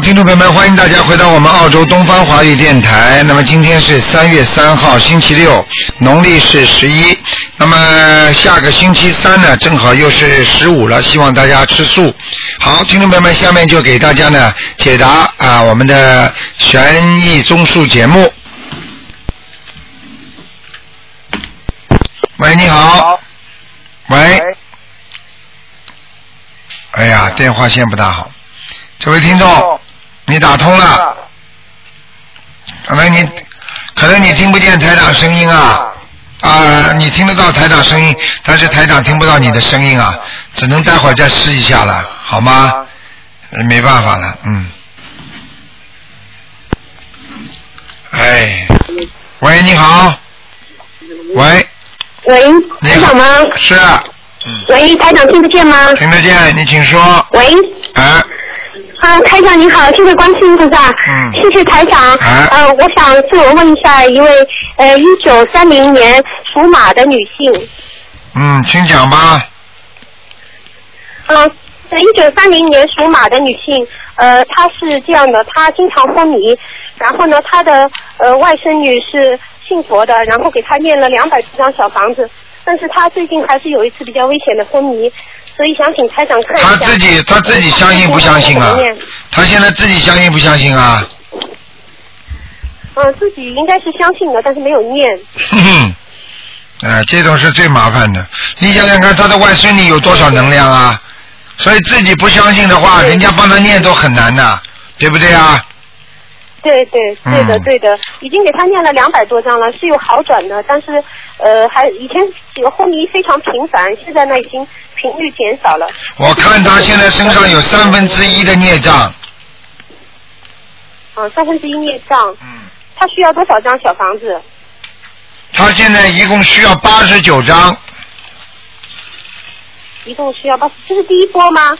听众朋友们，欢迎大家回到我们澳洲东方华语电台。那么今天是三月三号，星期六，农历是十一。那么下个星期三呢，正好又是十五了，希望大家吃素。好，听众朋友们，下面就给大家呢解答啊我们的悬疑综述节目。喂，你好。喂。哎呀，电话线不大好。这位听众，你打通了，可能你可能你听不见台长声音啊。啊，你听得到台长声音，但是台长听不到你的声音啊，只能待会儿再试一下了，好吗？呃没办法了，嗯。哎，喂，你好，喂，喂，你好。台长吗？是，啊。喂，台长听得见吗？听得见，你请说，喂，哎，啊，台长你好，谢谢观世音菩萨，嗯。谢谢台长。啊。呃，我想自我问一下一位呃一九三零年属马的女性，嗯，请讲吧，嗯、呃，一九三零年属马的女性，呃，她是这样的，她经常昏迷，然后呢，她的呃外甥女是信佛的，然后给她念了两百多张小房子，但是他最近还是有一次比较危险的昏迷，所以想请台长看一下。他自己他自己相信不相信啊？他现在自己相信不相信啊？嗯，自己应该是相信的，但是没有念。哼哼，哎，这种是最麻烦的。你想想看，他的外孙女有多少能量啊？所以自己不相信的话，人家帮他念都很难的，对不对啊？对对对的嗯对的，已经给他念了两百多张了，是有好转的，但是呃还以前这个昏迷非常频繁，现在呢已经频率减少了。我看他现在身上有三分之一的孽障，嗯，三分之一孽障，嗯，他需要多少张小房子？他现在一共需要八十九张一共需要八十，这是第一波吗？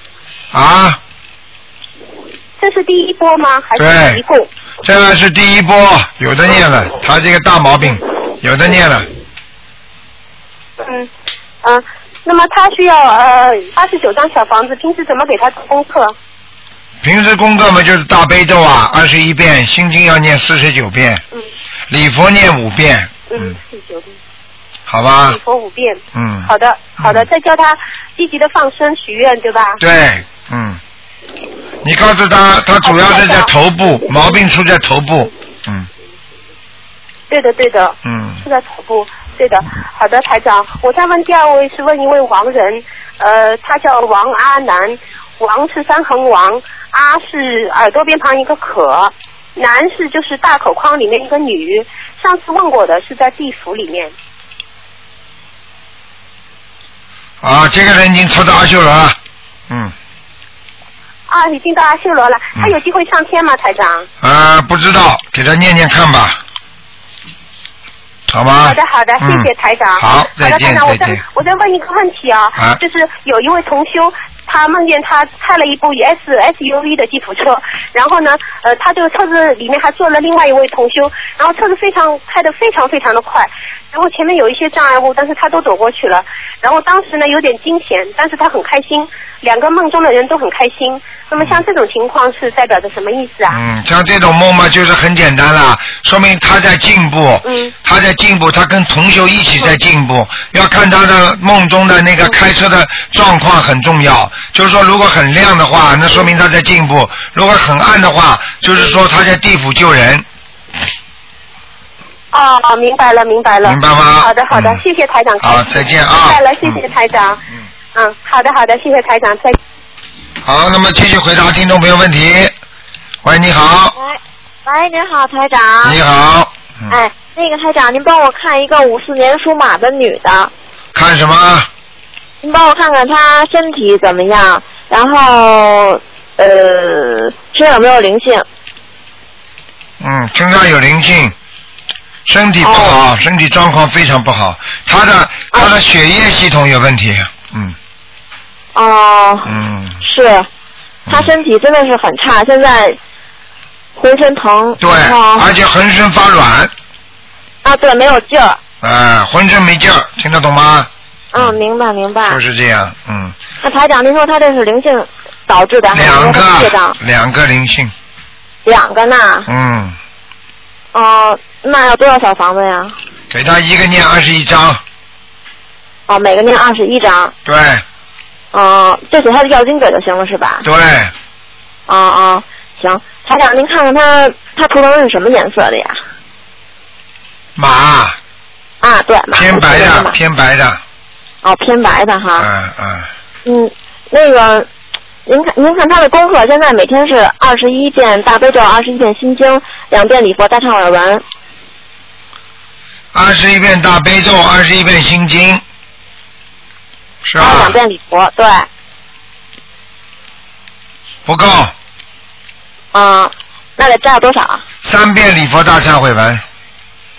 啊，这是第一波吗？还是一共？这个是第一波，有的念了，他这个大毛病，有的念了，嗯嗯，那么他需要呃八十九张小房子，平时怎么给他做功课？平时功课嘛就是大悲咒啊，二十一遍，心经要念四十九遍，嗯。礼佛念五遍，嗯四十九遍，好吧。礼，佛五遍。嗯，好的，好的，嗯。再教他积极的放生许愿，对吧？对，嗯，你告诉他，他主要是在头部，毛病出在头部，嗯。对的，对的，嗯，是在头部。对的，好的，台长，我再问第二位是问一位王人，呃，他叫王阿南，王是三横王，阿是耳朵边旁一个可，南是就是大口框里面一个女，上次问过的是在地府里面。啊，这个人已经抽到阿修罗了，嗯，啊，已经到阿修罗了，嗯他有机会上天吗，台长？啊，不知道，给他念念看吧，好吗？好的，好的，谢谢嗯台长。好，再的，台见，长，我再。我再问一个问题啊，啊就是有一位同修，他梦见他开了一部 S SUV 的吉普车，然后呢，呃，他这个车子里面还坐了另外一位同修，然后车子非常开得非常非常的快，然后前面有一些障碍物，但是他都躲过去了，然后当时呢有点惊险，但是他很开心，两个梦中的人都很开心。那么像这种情况是代表着什么意思啊？嗯，像这种梦嘛，就是很简单了，说明他在进步，嗯他在进步，他跟同修一起在进步。要看他的梦中的那个开车的状况很重要，就是说如果很亮的话，那说明他在进步；如果很暗的话，就是说他在地府救人。哦，明白了，明白了。明白吗好的，好的，嗯谢谢台长。好再见啊明白了，谢谢台长。嗯，嗯，好的，好的，谢谢台长，再见。好，那么继续回答听众朋友问题。喂，你好，喂，喂，您好，台长。你好，嗯，哎，那个台长，您帮我看一个五四年属马的女的，看什么？您帮我看看他身体怎么样，然后呃，身上有没有灵性？嗯，身上有灵性，身体不好，身体状况非常不好，他的他的血液系统有问题，嗯哦，嗯，是，他身体真的是很差，现在浑身疼。对，然后而且浑身发软，啊，对，没有劲儿。啊，浑身没劲儿，听得懂吗？嗯，明白明白就。是这样，嗯，那台长，您说他这是灵性导致的，还是两个？两个灵性，两个呢。嗯，哦、那要多少小房子呀？给他一个念二十一章，哦，每个念二十一张。对哦、就写他的要经者就行了是吧？对，哦哦，行。台长，您看看他他图腾是什么颜色的呀？马啊，对，偏白的，偏白的，哦，偏白的哈。嗯嗯，嗯，那个，您看，您看他的功课现在每天是二十一遍大悲咒，二十一遍心经，两遍礼佛大忏悔文。二十一遍大悲咒，二十一遍心经，是吧还有两？遍礼佛，对，不够，嗯，那得加多少啊？三遍礼佛大忏悔文，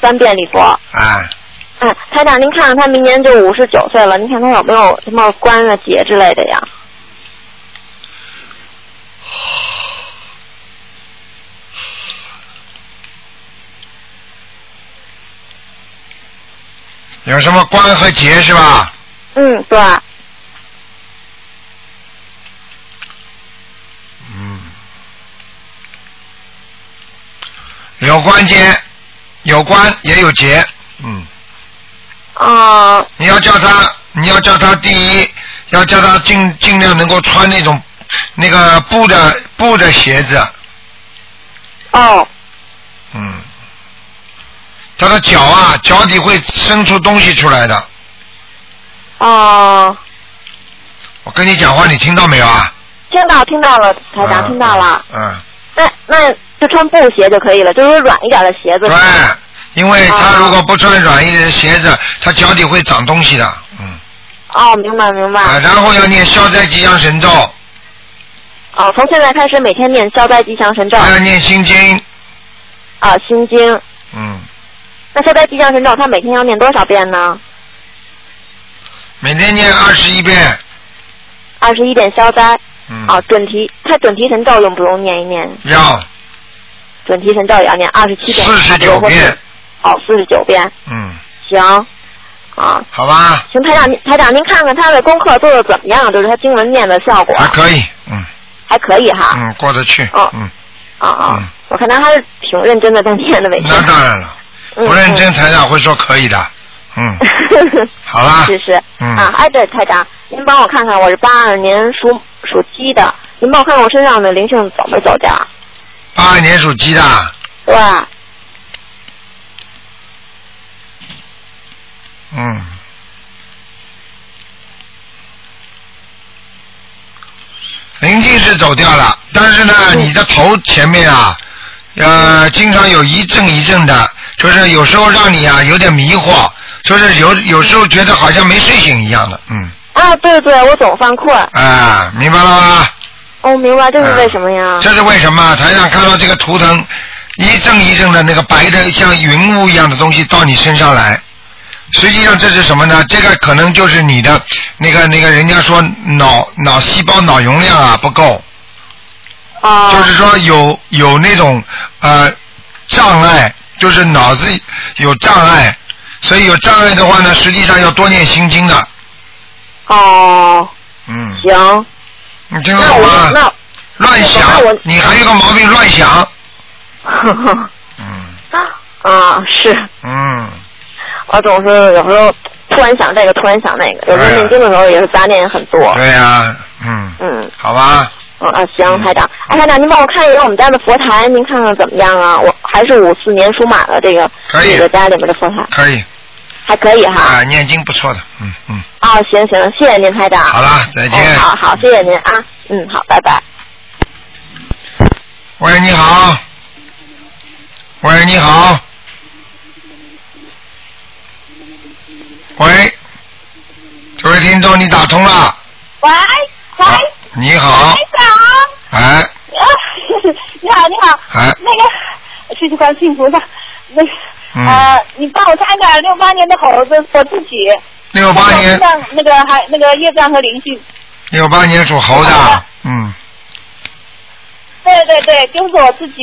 三遍礼佛。啊，哎，台长，您看看他明年就五十九岁了，您看他有没有什么关啊节之类的呀？有什么关和节是吧？嗯，对，嗯，有关节，有关也有节，嗯，啊、你要叫他，你要叫他第一，要叫他尽尽量能够穿那种那个布的布的鞋子，哦，嗯，他的脚啊，脚底会伸出东西出来的。哦，我跟你讲话，你听到没有啊？听到听到了，台长、嗯听到了。嗯，那那就穿布鞋就可以了，就是软一点的鞋子。对，因为他哦如果不穿软一点的鞋子，他脚底会长东西的。嗯，哦，明白明白。啊，然后要念消灾吉祥神咒，哦，从现在开始每天念消灾吉祥神咒还要念心经。啊，心经。嗯，那消灾吉祥神咒他每天要念多少遍呢？每天念二十一遍。二十一遍消灾。嗯，哦，准提，他准提神咒用不用念一念？要准提神咒也要念二十七遍。四十九遍。哦，四十九遍，嗯，行。啊，好吧，行，台长，您台长，您看看他的功课做的怎么样？就是他经文念的效果还可以。嗯还可以哈。嗯，过得去。哦嗯，啊啊、嗯我看他还是挺认真的在念的，每天。那当然了，嗯不认真台长会说可以的。嗯，好啦是是。嗯啊，哎，对，台长，您帮我看看，我是八二年属属鸡的，您帮我看看我身上的灵性走没走掉？八二年属鸡的，对，嗯。灵性是走掉了，但是呢，嗯你的头前面啊，呃，经常有一阵一阵的，就是有时候让你啊有点迷惑，就是有有时候觉得好像没睡醒一样的，嗯，啊，对对，我总犯困。啊，明白了吗？哦，明白，这是为什么呀？这是为什么？台上看到这个图腾，一阵一阵的那个白的像云雾一样的东西到你身上来，实际上这是什么呢？这个可能就是你的那个那个人家说脑脑细胞脑容量啊不够，啊。就是说有有那种呃障碍，就是脑子有障碍，所以有障碍的话呢，实际上要多念心经的，哦，嗯，行，你听得懂吗？那。乱想，你还有个毛病乱想，嗯啊，是嗯。我总是有时候突然想这个，突然想那个，有时候念经的时候也是杂念很多。对呀、嗯，嗯，好吧，嗯啊，行，台长，哎，台长，您帮我看一下我们家的佛台，您看看怎么样啊？我还是五四年属马的这个可以这个家里面的佛台，可以还可以哈。啊，念经不错的，嗯嗯，啊，行行，谢谢您，台长。好了，再见。嗯，好好，谢谢您啊，嗯，好，拜拜。喂，你好。喂，你好。喂，这位听众，你打通了。喂喂，啊 你好。你好，哎，啊，你好你好，哎。那个谢谢观世音菩萨，那个嗯。呃，你帮我看看六八年的猴子，我自己。六八年，那个那个还那个业障和灵性，六八年属猴的，嗯。对对对，就是我自己，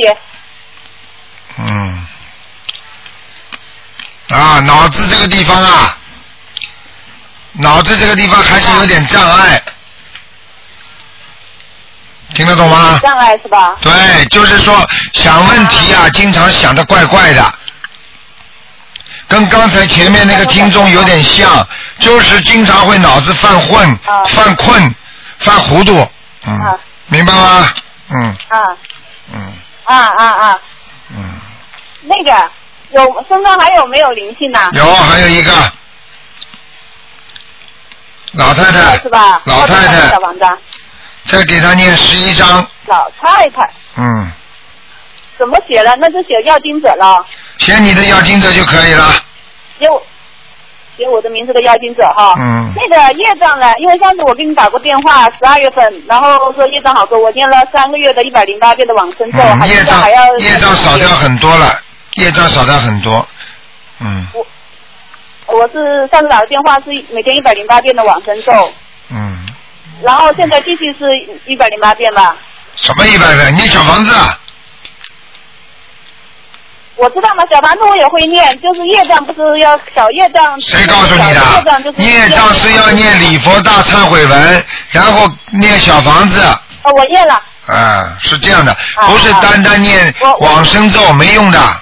嗯。啊，脑子这个地方啊，脑子这个地方还是有点障碍，听得懂吗？障碍是吧？对，就是说想问题啊，经常想的怪怪的，跟刚才前面那个听众有点像，就是经常会脑子犯混、啊。犯困、犯糊涂，嗯啊，明白吗？嗯。啊。嗯。啊啊啊！嗯，那个有身上还有没有灵性呢？有还有一个老太太是，吧？老太太小王章，再给他念十一章，老太太嗯，怎么写了？那就写要经者了，写你的要经者就可以了，写我写我的名字的要经者哈。嗯那个业障呢？因为上次我给你打过电话，十二月份，然后说业障好多，我念了三个月的一百零八遍的往生咒，嗯，还业障还要业障少掉很多了，业障少掉很多，嗯我是上次打的电话是每天一百零八遍的往生咒，嗯，然后现在继续是一百零八遍吧。什么一百遍？念小房子啊？我知道嘛，小房子我也会念，就是业障不是要小业障。谁告诉你的业障就是的？业障是要念礼佛大忏悔文，然后念小房子，哦，我念了。啊，是这样的，啊不是单单念我我往生咒没用的。啊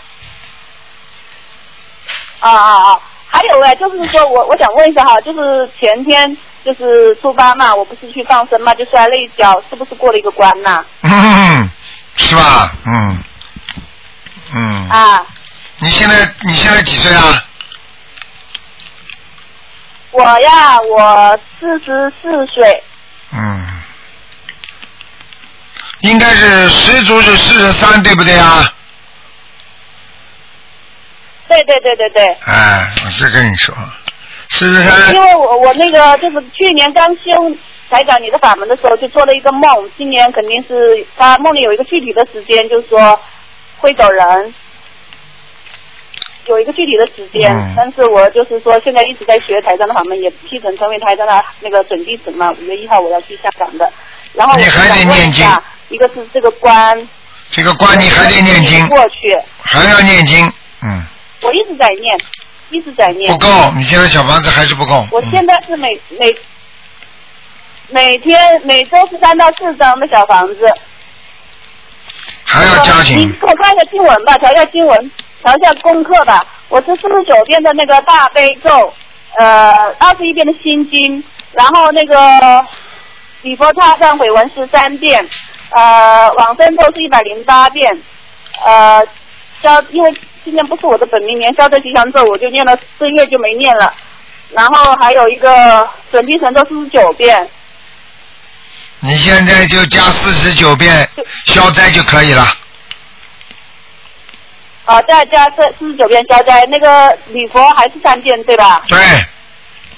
啊啊！还有哎，就是说我我想问一下哈，就是前天就是初八嘛，我不是去放生嘛，就摔了一跤，是不是过了一个关呐？嗯，是吧？嗯，嗯。啊，你现在你现在几岁啊？我呀，我四十四岁，嗯，应该是十足是四十三，对不对啊？对对对对对。哎，我是跟你说，四十因，为我我那个就是去年刚修台长你的法门的时候，就做了一个梦，今年肯定是他梦里有一个具体的时间，就是说会走人，有一个具体的时间。嗯但是我就是说现在一直在学台长的法门，也批准成为台长的那个准弟子嘛。五月一号我要去香港的，然后我你还得想问念经一下，一个是这个关，这个关你还得念经，过去，还要念经，嗯，我一直在念，一直在念不。够，你现在小房子还是不够。我嗯现在是每每每天每周是三到四张的小房子。还要加你紧，给我看一下经文吧，调一下经文，调一下功课吧。我是四十九遍的那个大悲咒，呃，二十一遍的心经，然后那个礼佛大忏悔文十三遍，呃，往生咒是一百零八遍，呃，消因为今年不是我的本命年，消灾吉祥咒我就念了四月就没念了，然后还有一个准提神咒四十九遍，你现在就加四十九遍消灾就可以了。啊、再加这四十九遍消灾，那个礼佛还是三遍对吧？对，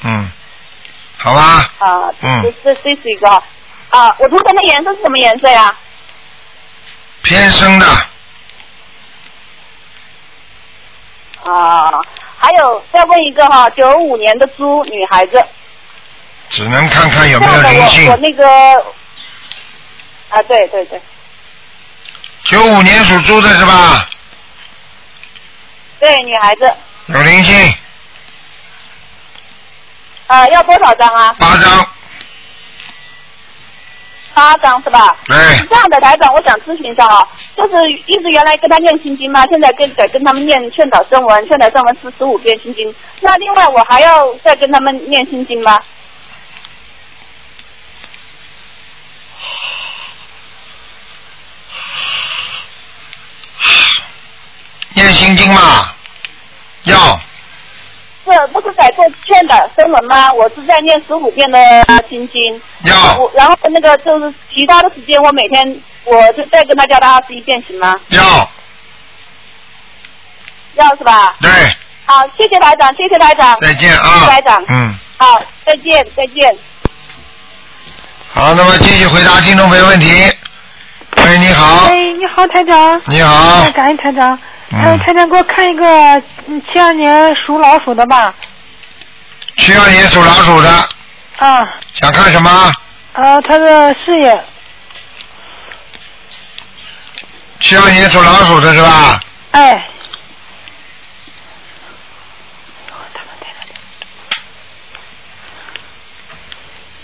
嗯，好吧，啊，嗯。这这这是一个。啊，我图腾的颜色是什么颜色呀？偏深的，啊，还有再问一个哈，九五年的猪女孩子，只能看看有没有灵性我我。那个啊，对对对九五年属猪的是吧？对，女孩子有灵性，啊，要多少张啊？八张，八张是吧？对是，这样的，台长，我想咨询一下啊，就是一直原来跟他念心经嘛，现在跟改跟他们念劝导正文，劝导正文是十五遍心经，那另外我还要再跟他们念心经吗？念心经嘛，要这不是在做劝的声文吗？我是在念十五遍的心经。要我然后那个就是其他的时间，我每天我就再跟他教他二十一遍，行吗？要，要是吧？对，好，谢谢台长，谢谢台长。再见谢谢啊台长。，嗯，好，再见，再见。好，那么继续回答听众朋友问题。喂，你好，哎，你好，台长。你好哎，感恩台长。嗯呃，台长给我看一个嗯七二年属老鼠的吧。七二年属老鼠的，啊，想看什么？啊，他的事业。七二年属老鼠的是吧？哎。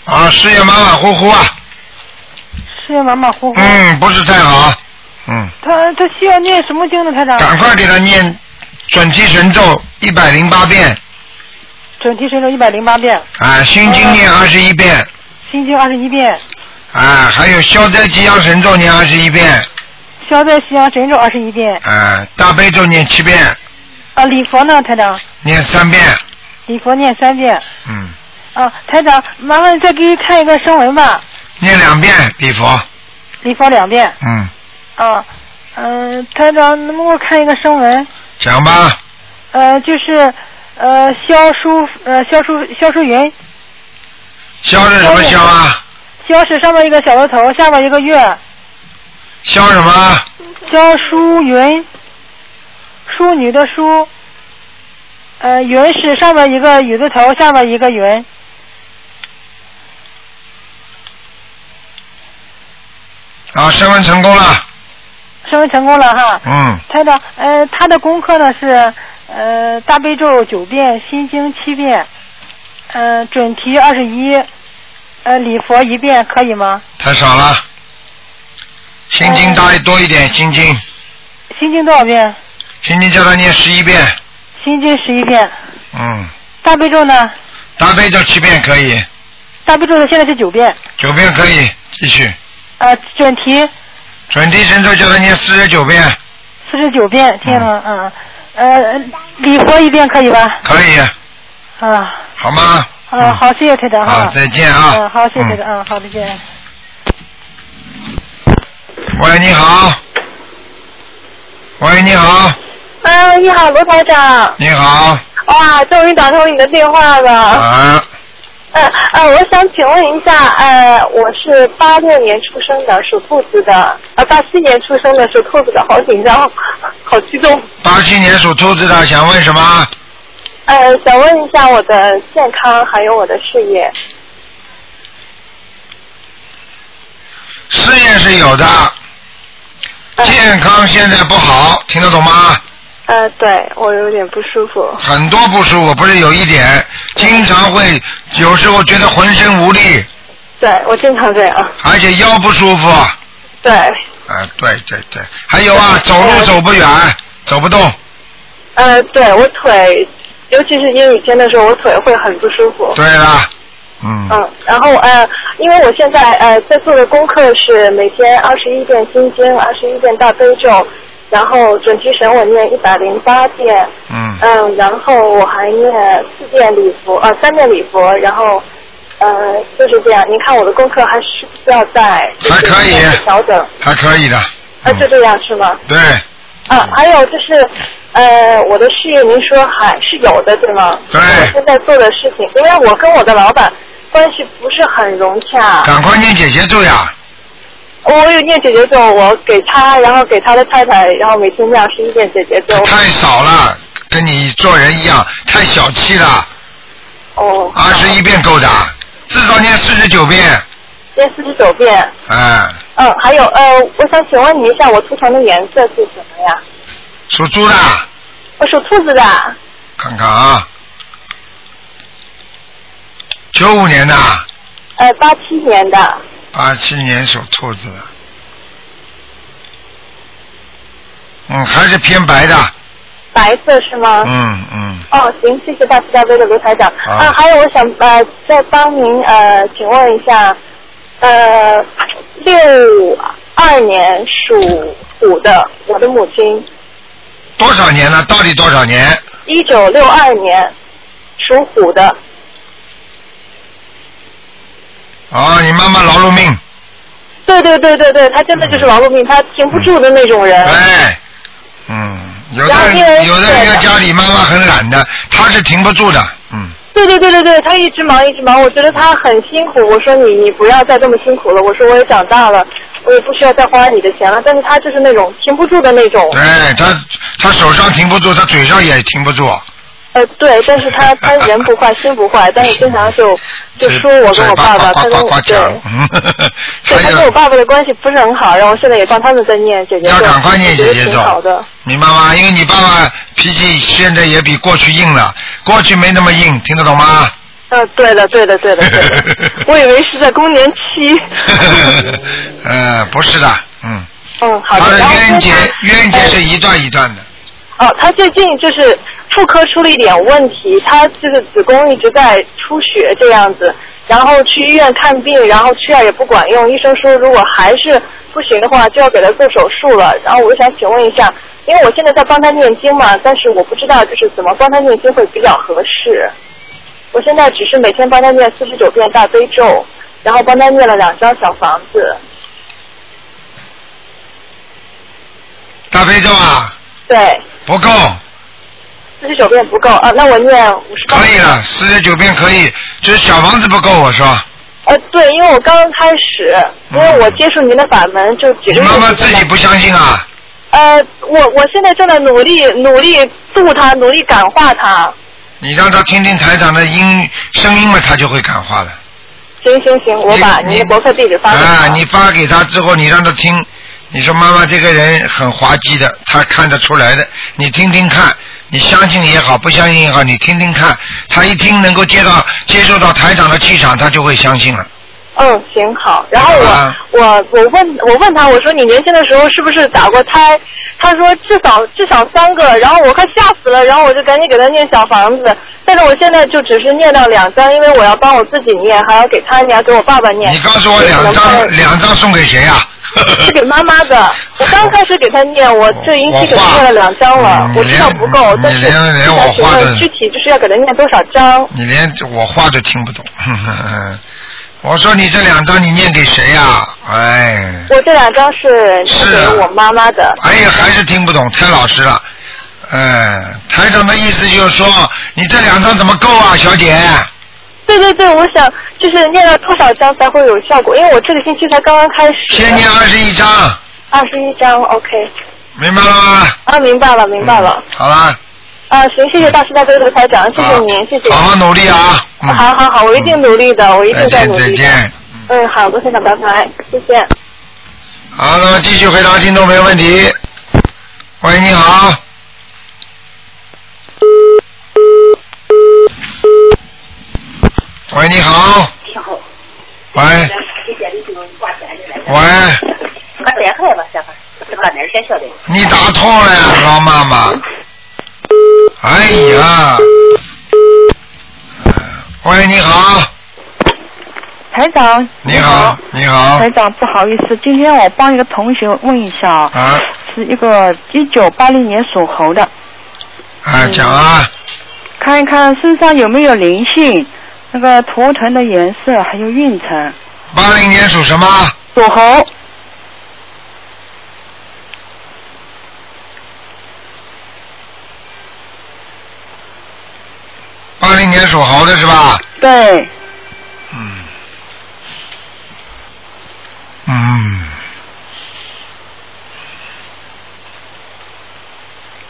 啊，事业马马虎虎啊，事业马马虎虎。嗯，不是太好。嗯，他他需要念什么经呢，台长？赶快给他念准提神咒一百零八遍，准提神咒一百零八遍，啊，心经念二十一遍，心经二十一遍，啊，还有消灾吉祥神咒念二十一遍，消灾吉祥神咒二十一遍。啊，大悲咒念七遍，啊，礼佛呢，台长？念三遍，礼佛念三遍。嗯，啊，台长，麻烦再给看一个声纹吧，念两遍礼佛，礼佛两遍。嗯，啊，嗯、团长，能不能给我看一个声纹？讲吧，呃，就是呃，肖淑呃，肖淑肖淑云，肖是什么肖啊？肖是上面一个小额头，下面一个月，肖什么？肖淑云，淑女的淑，呃，云是上面一个雨字头，下面一个云。啊，升温成功了，成功了哈。嗯，台长，呃，他的功课呢是呃大悲咒九遍，心经七遍，呃准提二十一，呃礼佛一遍，可以吗？太少了，心经大多一点，心经，心经多少遍？心经叫他念十一遍，心经十一遍，嗯，大悲咒呢？大悲咒七遍可以，大悲咒的现在是九遍，九遍可以，继续。呃准提准提神咒叫他念四十九遍，四十九遍，听了，嗯，呃礼佛一遍可以吧？可以，啊好吗？啊好，谢谢台长哈。好再见啊嗯，好，谢谢台嗯长，嗯，好，再见。喂，你好。喂，你好，啊，你好，罗台长。你好，哇，终于打通你的电话了。啊，呃呃，我想请问一下，呃，我是八六年出生的，属兔子的，呃，八七年出生的，属兔子的，好紧张，好激动。八七年属兔子的，想问什么？呃，想问一下我的健康还有我的事业。事业是有的，呃健康现在不好，听得懂吗？呃，对我有点不舒服。很多不舒服，不是有一点，经常会有时候觉得浑身无力，对我经常这样。而且腰不舒服。啊，呃，对对对，还有啊，走路走不远，走不动。呃，对我腿，尤其是阴雨天的时候，我腿会很不舒服。对了，嗯，嗯，然后呃，因为我现在呃在做的功课是每天二十一遍心经，二十一遍大悲咒，然后准提神我念一百零八遍，嗯，嗯，然后我还念四遍礼佛，呃三遍礼佛，然后呃就是这样。您看我的功课还需不需要再还可以调整，还可以的。啊就这样是吗？对，啊，还有就是，呃，我的事业您说还是有的，对吗？对我现在做的事情，因为我跟我的老板关系不是很融洽。赶快念姐姐咒呀！我有念姐姐咒，我给他，然后给他的太太，然后每天念十一遍姐姐咒。太少了，跟你做人一样，太小气了。哦。二十一遍够的，至少念四十九遍。念四十九遍。嗯，嗯，还有呃，我想请问你一下，我图腾的颜色是什么呀？属猪的，我属兔子的。看看啊，九五年的，呃，八七年的。八七年属兔子的，嗯，还是偏白的，白色是吗？嗯嗯，哦，行，谢谢大慈大悲的卢台长。啊，还有我想呃再帮您呃请问一下，呃，六二年属虎的我的母亲，多少年了？到底多少年？一九六二年属虎的，哦，你妈妈劳碌命，对对对对对，她真的就是劳碌命，她停不住的那种人。哎，嗯，有的有的人家家里妈妈很懒的，她是停不住的，嗯，对对对对对，她一直忙一直忙，我觉得她很辛苦。我说你你不要再这么辛苦了，我说我也长大了，我也不需要再花你的钱了。但是她就是那种停不住的那种。对她她手上停不住，她嘴上也停不住，呃，对，但是他他人不坏，心不坏，但是经常就就说我跟我爸爸，他跟我 对，对他跟我爸爸的关系不是很好，然后现在也帮他们在念姐姐咒，要赶快念姐姐挺好的。，明白吗？因为你爸爸脾气现在也比过去硬了，过去没那么硬，听得懂吗？嗯，对的，对的，对的，对的。我以为是在更年期。呃，不是的，嗯。嗯，好的。他的冤结，冤结是一段一段的。哦，他最近就是妇科出了一点问题，他就是子宫一直在出血这样子，然后去医院看病，然后吃药也不管用，医生说如果还是不行的话，就要给他做手术了。然后我就想请问一下，因为我现在在帮他念经嘛，但是我不知道就是怎么帮他念经会比较合适。我现在只是每天帮他念四十九遍大悲咒，然后帮他念了两张小房子。大悲咒啊？对。不够。四十九遍不够啊，那我念五十。可以了，四十九遍可以，就是小房子不够，我说。呃，对，因为我刚刚开始，因为我接触您的法门就几个月。你妈妈自己不相信啊？呃，我我现在正在努力努力度他，努力感化他。你让他听听台长的音声音嘛，他就会感化了。行行行，我把您的博客地址发给他。啊，你发给他之后，你让他听。你说妈妈这个人很滑稽的，他看得出来的。你听听看，你相信也好，不相信也好，你听听看。他一听能够接到接受到台长的气场，他就会相信了。嗯，行好。然后我我我问我问他，我说你年轻的时候是不是打过胎？他说至少至少三个。然后我快吓死了，然后我就赶紧给他念小房子。但是我现在就只是念到两张，因为我要帮我自己念，还要给他念，给我爸爸念。你告诉我两张两张送给谁呀？是给妈妈的。我刚开始给他念，我这一期给他念了两张了。我知道不够，但是具体就是要给他念多少张？你连我话都听不懂。我说你这两张你念给谁呀？哎。我这两张是念给我妈妈的。哎呀，还是听不懂，太老实了。哎，台长的意思就是说，你这两张怎么够啊，小姐？对对对，我想就是念了多少张才会有效果？因为我这个星期才刚刚开始。先念二十一张。二十一张，OK。明白了吗？啊，明白了，明白了。好了。啊，行，谢谢大师大悲的台长，谢谢您，谢谢。好好努力啊！好好好，我一定努力的，我一定在努力。再见，再见。嗯，好，罗先生，拜拜，谢谢。好，那么继续回答听众没问题。喂，你好。喂，你好。喂。喂。你打通了呀，老妈妈。哎呀，喂，你好，台长，你好，你好，台长，不好意思，今天我帮一个同学问一下啊，是一个一九八零年属猴的，啊，讲啊，看一看身上有没有灵性，那个图腾的颜色还有运程。八零年属什么？属猴。零年属猴的是吧？对。嗯。嗯。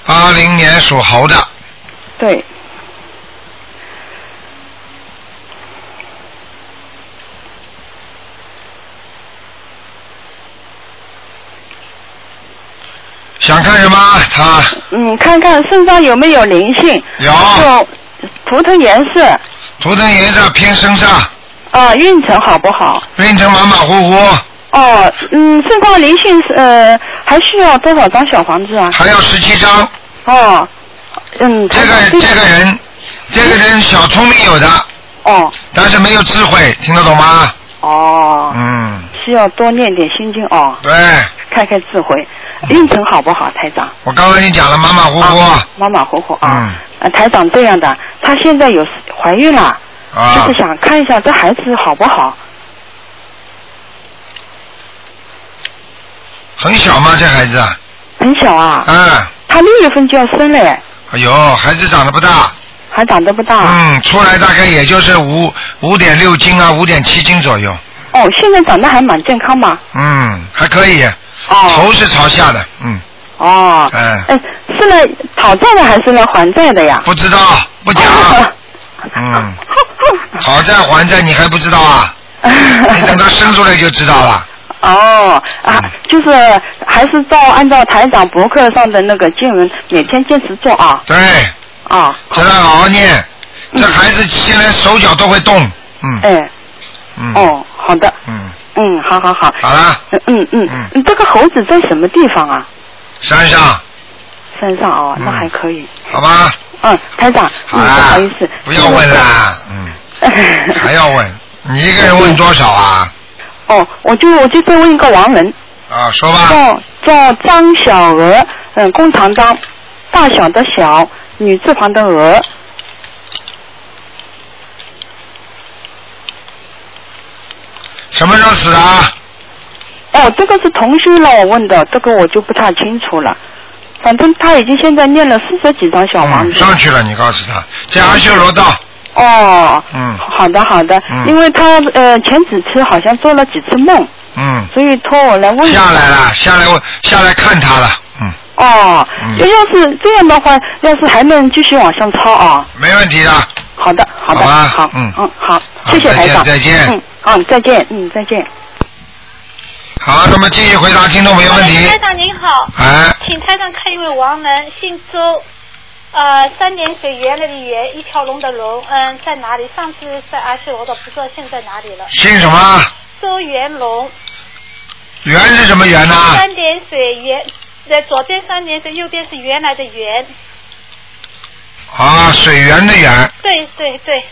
八零年属猴的。对。想看什么？他。嗯，看看身上有没有灵性。有。图腾颜色，图腾颜色偏深色。啊，运程好不好？运程马马虎虎。哦，嗯，身上灵性呃，还需要多少张小房子啊？还要十七张。哦，嗯。这个这个人，这个人小聪明有的。哦。但是没有智慧，听得懂吗？哦。嗯。需要多念点心经哦。对。开开智慧，运程好不好，台长？我刚刚已经讲了，马马虎虎。马马虎虎啊。嗯。台长这样的，她现在有怀孕了，就是想看一下这孩子好不好。很小吗？这孩子？很小啊。嗯。他六月份就要生嘞。哎呦，孩子长得不大。还长得不大。嗯，出来大概也就是五五点六斤啊，五点七斤左右。哦，现在长得还蛮健康嘛。嗯，还可以。哦。头是朝下的，嗯。哦。哎。哎，是来讨债的还是来还债的呀？不知道，不讲。嗯。讨债还债你还不知道啊？你等他生出来就知道了。哦啊，就是还是照按照台长博客上的那个经文，每天坚持做啊。对。啊。叫他好好念，这孩子现在手脚都会动，嗯。哎。嗯。哦，好的。嗯。嗯，好好好。好了。嗯嗯嗯。这个猴子在什么地方啊？山上。山上哦，那还可以。好吧。嗯，台长，不好意思。不要问啦，嗯。还要问？你一个人问多少啊？哦，我就我就再问一个王人。啊，说吧。叫叫张小娥，嗯，工长张，大小的小，女字旁的娥。什么时候死啊？哦，这个是同修让我问的，这个我就不太清楚了。反正他已经现在念了四十几张小房子。上去了，你告诉他，在阿修罗道。哦。嗯。好的，好的。嗯。因为他呃前几次好像做了几次梦。嗯。所以托我来问。下来了，下来我，下来看他了，嗯。哦。嗯。要是这样的话，要是还能继续往上抄啊？没问题的。好的，好的。好吧。好。嗯嗯，好，谢谢台长。再见。嗯。好，再见。嗯，再见。好，那么继续回答听众朋友问题。台长您好。哎。请台长看一位王人，姓周，呃，三点水原来的原，一条龙的龙，嗯，在哪里？上次在阿修罗的，不知道现在哪里了。姓什么？周元龙。元是什么元呢？三点水原，在左边三点水，右边是原来的原。啊，水源的源。对对对。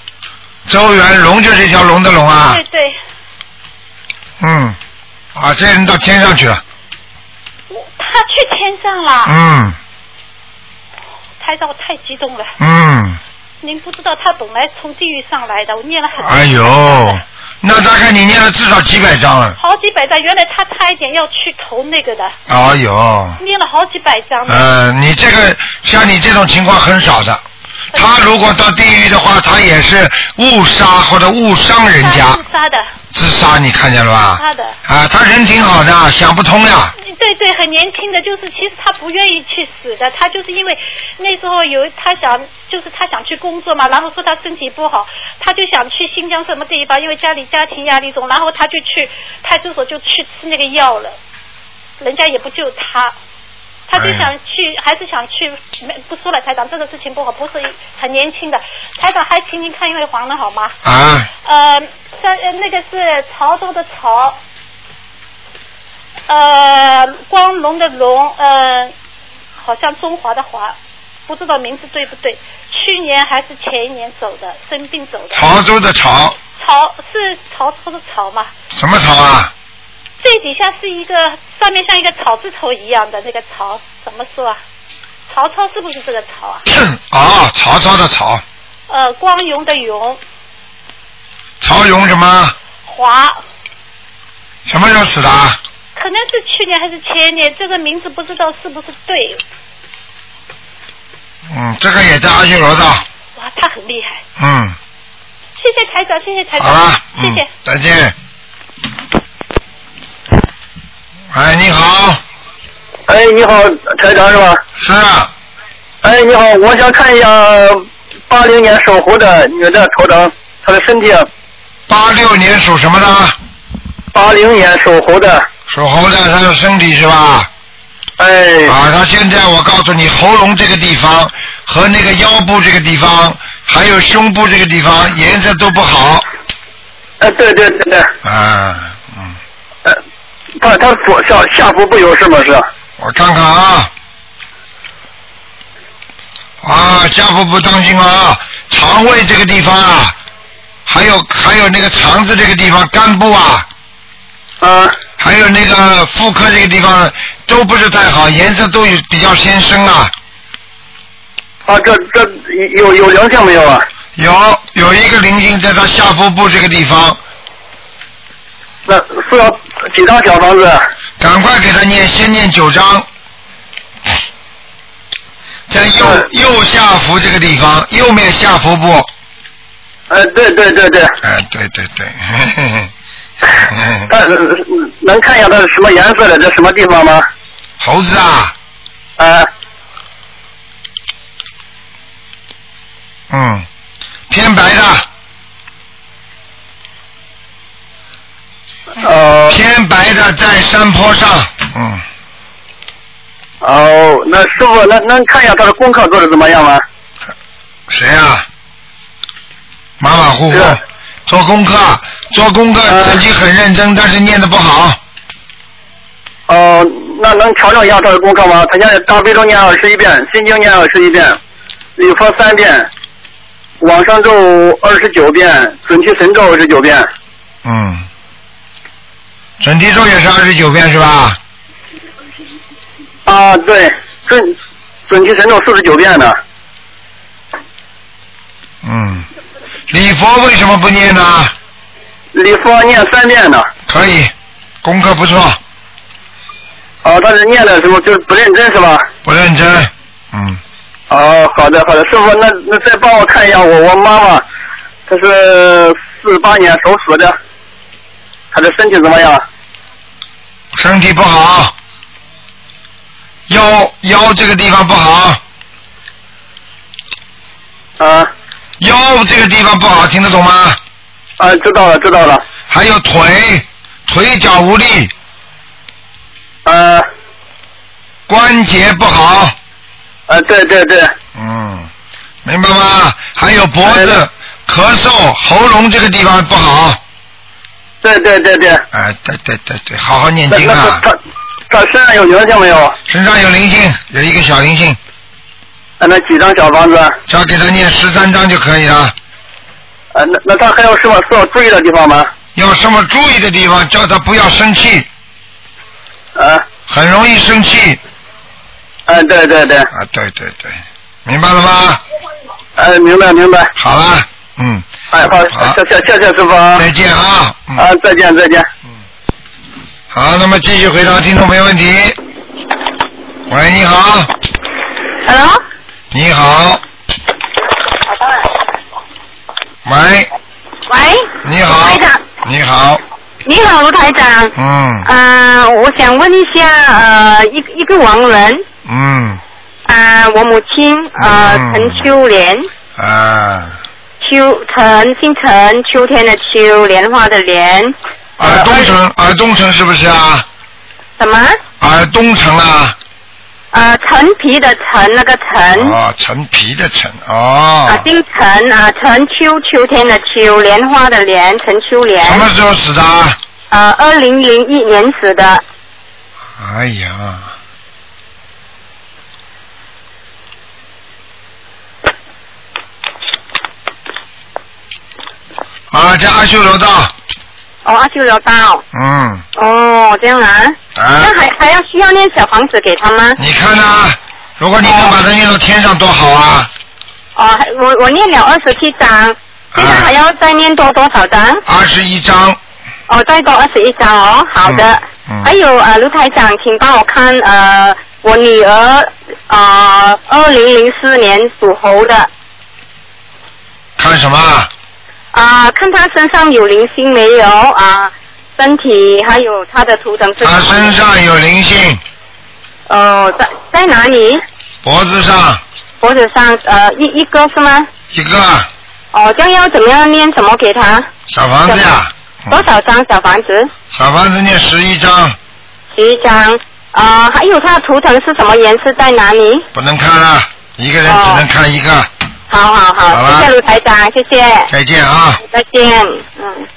周元龙就是一条龙的龙啊。对对。嗯。啊，这人到天上去了。他去天上了。嗯。台长，我太激动了。嗯。您不知道，他本来从地狱上来的，我念了很。哎呦，那大概你念了至少几百张了。好几百张，原来他差一点要去投那个的。哎呦。念了好几百张。呃，你这个像你这种情况很少的。他如果到地狱的话，他也是误杀或者误伤人家。自杀的。自杀，你看见了吧？他的。啊，他人挺好的，想不通呀。对对，很年轻的，就是其实他不愿意去死的，他就是因为那时候有他想，就是他想去工作嘛，然后说他身体不好，他就想去新疆什么地方，因为家里家庭压力重，然后他就去派出所就去吃那个药了，人家也不救他。他就想去，还是想去，没不说了，台长，这个事情不好，不是很年轻的。台长还请您看一位黄人好吗？啊。呃，三呃那个是潮州的潮，呃，光荣的荣，呃，好像中华的华，不知道名字对不对？去年还是前一年走的，生病走的。潮州的潮。潮是潮州的潮吗？什么潮啊？最底下是一个，上面像一个草字头一样的那个曹，怎么说啊？曹操是不是这个曹啊？啊，曹操的曹。呃，光荣的荣。曹荣什么？华。什么时候死的？可能是去年还是前年，这个名字不知道是不是对。嗯，这个也在阿修罗道。哇，他很厉害。嗯。谢谢台长，谢谢台长。好了，谢谢。再见。哎，你好。哎，你好，台长是吧？是。啊。哎，你好，我想看一下八零年属猴的女的头疼，她的身体。八六年属什么的？八零年属猴的。属猴的，她的身体是吧？哎。啊，她现在我告诉你，喉咙这个地方和那个腰部这个地方，还有胸部这个地方颜色都不好。哎，对对对对。啊。他他左下下腹部有事吗？是？我看看啊，啊，下腹部当心啊，肠胃这个地方啊，还有还有那个肠子这个地方，肝部啊，啊，还有那个妇科这个地方都不是太好，颜色都有比较偏深啊。啊，这这有有灵性没有啊？有有一个灵性在他下腹部这个地方。那是要几张小房子？赶快给他念，先念九张，在右右下腹这个地方，右面下腹部。哎，对对对对。哎，对对对。他能看一下它是什么颜色的？这什么地方吗？猴子啊。啊。嗯，偏白的。偏白的在山坡上，嗯。哦，那师傅，能能看一下他的功课做的怎么样吗？谁呀？马马虎虎，做功课，做功课嗯自己很认真，但是念的不好。哦，那能调整一下他的功课吗？他现在大悲咒念二十一遍，心经念二十一遍，礼佛三遍，往生咒二十九遍，准提神咒二十九遍。嗯，准提咒也是二十九遍是吧？啊，对，准准提神咒四十九遍呢。嗯，礼佛为什么不念呢？礼佛念三遍呢。可以，功课不错，哦，他是念的时候就是不认真是吧？不认真。嗯，哦，好的好的，师傅，那那再帮我看一下我我妈妈，她是四八年属鼠的，她的身体怎么样？身体不好，腰腰这个地方不好，啊腰这个地方不好，听得懂吗？啊，知道了知道了。还有腿，腿脚无力，呃关节不好。啊，对对对，嗯，明白吗？还有脖子哎、咳嗽、喉咙这个地方不好。对对对对。哎，对对对对，好好念经啊！他他身上有灵性没有？身上有灵性，有一个小灵性，啊，那几张小房子？只要给他念十三张就可以了。呃，那那他还有什么需要注意的地方吗？有什么注意的地方，叫他不要生气，啊很容易生气。啊，对对对，啊，对对对，明白了吗？哎，明白明白。好了，嗯，哎，好，好。谢谢谢谢师傅啊。再见啊。嗯。啊，再见再见。嗯。好，那么继续回答听众朋友问题。喂，你好，Hello，你好。喂，喂，你好。台长，你好，你好，卢台长。嗯。呃，我想问一下，呃，一一个亡人，嗯。啊、我母亲，呃，嗯。陈秋莲，啊，秋陈姓陈，秋天的秋，莲花的莲，尔东城，尔东城是不是啊？什么？尔东城啊？呃，陈皮的陈，那个陈。哦，陈皮的陈，哦啊，，姓陈啊，陈秋，秋天的秋，莲花的莲，陈秋莲。什么时候死的？呃，二零零一年死的。哎呀，啊，在阿修罗道，哦，阿修罗道。嗯，哦，这样啊。啊那，还还要需要念小房子给他吗？你看啊、如果你能把它念到天上多好啊！哦，还我我念了二十七章，现在还要再念多多少章？二十一章，哦，再多二十一章哦。好的。嗯嗯还有呃，卢台长，请帮我看呃，我女儿呃，二零零四年属猴的看什么？啊、看他身上有灵性没有啊、身体还有他的图腾是他身上有灵性，哦，在在哪里？脖子上脖子上呃一一个是吗？一个哦，这样要怎么样念什么给他？小房子呀，多少张小房子？小房子念十一张，十一张。啊、还有他的图腾是什么颜色？在哪里？不能看了，一个人只能看一个。好好好，好谢谢卢台长，谢谢，再见啊！再见。嗯，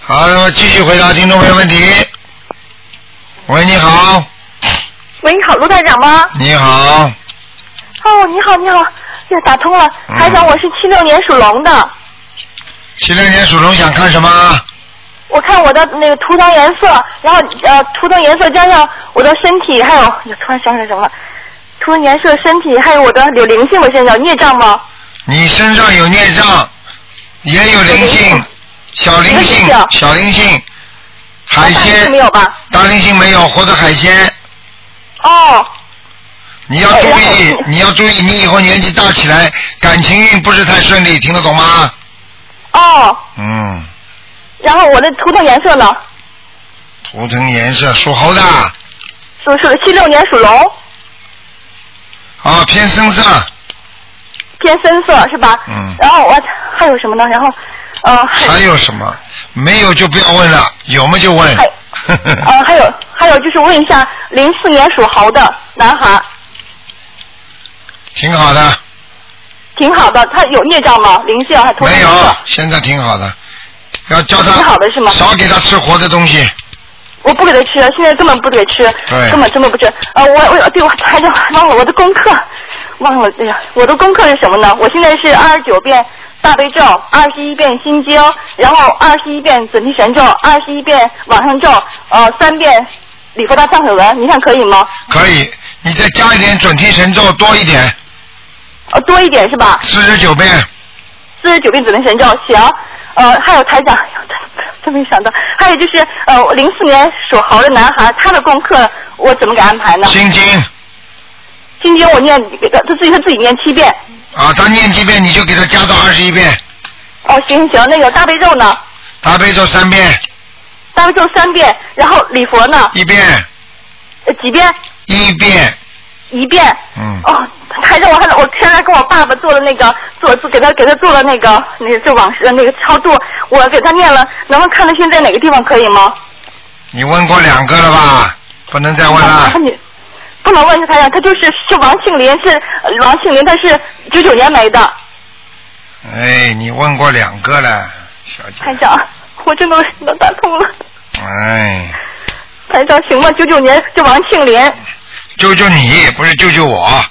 好，那么继续回答听众朋友问题。喂，你好，喂，你好，卢台长吗？你好，哦，你好，你好，呀，打通了。嗯台长，我是七六年属龙的，七六年属龙想看什么？我看我的那个图腾颜色，然后呃，图腾颜色加上我的身体，还有，呀，突然想起来什么了？图腾颜色、身体，还有我的有灵性的身上孽障吗？你身上有孽障，也有灵性，小灵性小灵性，海鲜没有吧？大灵性没有，或者海鲜，哦，你要注意，你要注意，你以后年纪大起来，感情运不是太顺利，听得懂吗？哦，嗯，然后我的图腾颜色呢？图腾颜色属猴的，属属七六年属龙，啊，偏深色，偏深色是吧？嗯然后我还有什么呢？然后呃，还还有什么？没有就不要问了，有么就问。还 呃，还有还有就是问一下，零四年属猴的男孩，挺好的，挺好的，他有孽障吗？灵性还偷没有，现在挺好的，要叫他挺好的是吗少给他吃活的东西。我不给他吃，现在根本不给吃，根本根本不吃。呃，我我对我还是忘了我的功课，忘了，哎呀，我的功课是什么呢？我现在是二十九遍大悲咒，二十一遍心经，然后二十一遍准提神咒，二十一遍往生咒，呃，三遍礼佛大忏悔文，你看可以吗？可以，你再加一点准提神咒多一点，呃，多一点是吧？四十九遍。四十九遍准提神咒，行。呃，还有台长，真没想到，还有就是呃，零四年属猴的男孩，他的功课我怎么给安排呢？心经心经我念，给他他自己他自己念七遍。啊，他念七遍你就给他加到二十一遍，哦，行行，那个大悲咒呢？大悲咒三遍，大悲咒三遍，然后礼佛呢？一遍呃几遍？一遍，一遍。嗯，哦，还是我还我现在跟我爸爸做了那个做做给他给他做了那个那个就往事那个超度，我给他念了，能不能看得清在哪个地方可以吗？你问过两个了吧？不能再问了。你不能问他呀，他就是是王庆林，是呃王庆林，他是九九年没的。哎，你问过两个了，小姐。台长，我真的能打通了。哎，台长行吗？九九年就王庆林，救救你，不是救救我。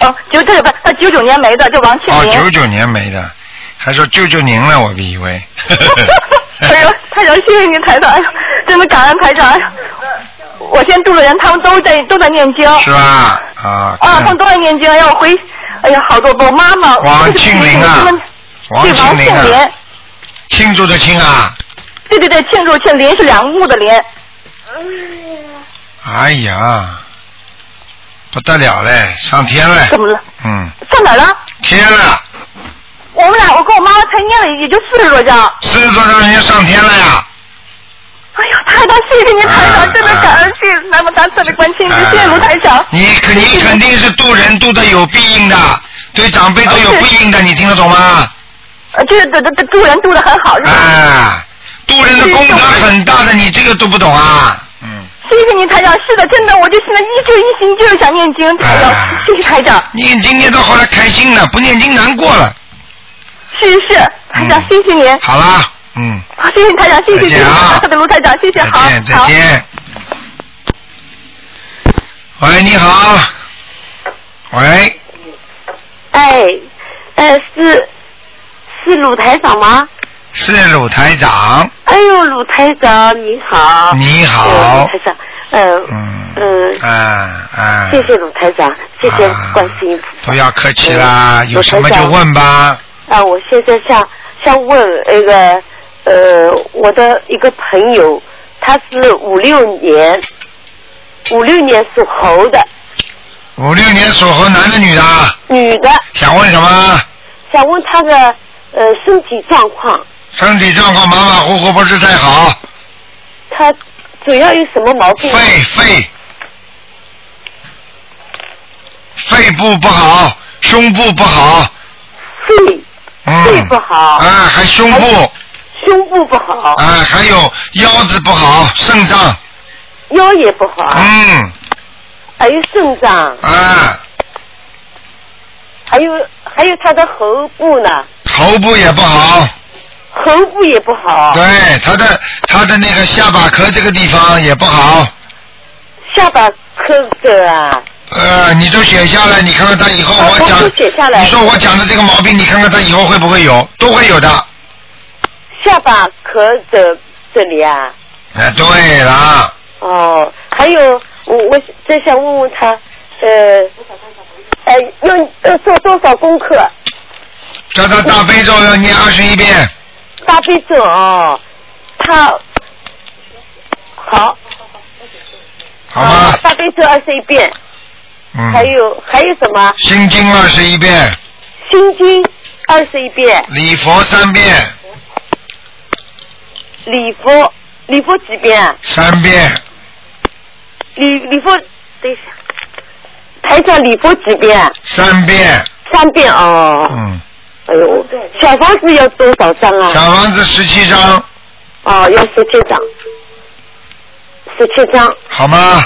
哦，九这个不，他九九年没的，就王庆哦，林。九九年没的，还说救救您了，我以为。哎呦，台长，谢谢您，台长，哎呦，真的感恩台长。哎呦我先度的人，他们都在都在念经。是吧？啊，啊，他们都在念经，让我回，哎呀，好多我妈妈。王庆林啊王对，王庆林啊庆林，庆祝的庆啊！对对对，庆祝庆林是两个木的林。哎呀，不得了嘞，上天了。怎么了？嗯，上哪儿了？天了，我们俩，我跟我妈妈才念了也就四十多张。四十多张人家上天了呀！哎呀，台长，谢谢您，台长，真的感恩谢谢南无大慈悲观世音，谢谢卢台长。你肯你肯定是渡人渡的有必应的，对长辈都有必应的，你听得懂吗？呃，这个这这渡人渡的很好，是吧？啊，渡人的功德很大的，你这个都不懂啊？谢谢您，台长，是的，真的，我就现在一直一心就是想念经，台长，谢谢台长。念经念到后来开心了，不念经难过了。是是，台长，谢谢您。好啦，嗯，好，谢谢台长，谢谢谢谢再见啊大慈的卢台长，谢谢，好，再见再好。见。喂，你好。喂，哎，呃，是是鲁台长吗？是鲁台长，哎呦，鲁台长你好。你好呃鲁台长，呃，嗯呃，啊啊，谢谢鲁台长，谢谢观世音菩萨。不要客气啦，嗯有什么就问吧。啊，我现在想想问那个呃，我的一个朋友，他是五六年，五六年属猴的五六年属猴，男的女的啊？女的，想问什么？想问他的呃身体状况，身体状况马马虎虎，不是太好。他主要有什么毛病？肺肺肺部不好，胸部不好。肺嗯。肺不好。啊，还胸部。胸部不好。啊，还有腰子不好，肾脏。腰也不好。嗯。还有肾脏，啊，还有还有他的喉部呢，头部也不好。喉部也不好。对，他的他的那个下巴壳这个地方也不好。下巴磕个啊，呃，你都写下来，你看看他以后我讲，你说我讲的这个毛病，你看看他以后会不会有，都会有的。下巴壳的这里啊。哎，对了，哦，还有我我再想问问他，呃，呃，要要做多少功课？叫他大悲咒要念二十一遍。大悲咒哦，他好，好吗？大悲咒二十一遍，嗯。还有还有什么？心经二十一遍，心经二十一遍，礼佛三遍，礼佛礼佛几遍啊？三遍，礼礼佛，等一下，台上礼佛几遍啊？三遍。三遍哦。嗯。哎呦，小房子要多少张啊？小房子十七张，哦，要十七张，十七张，好吗？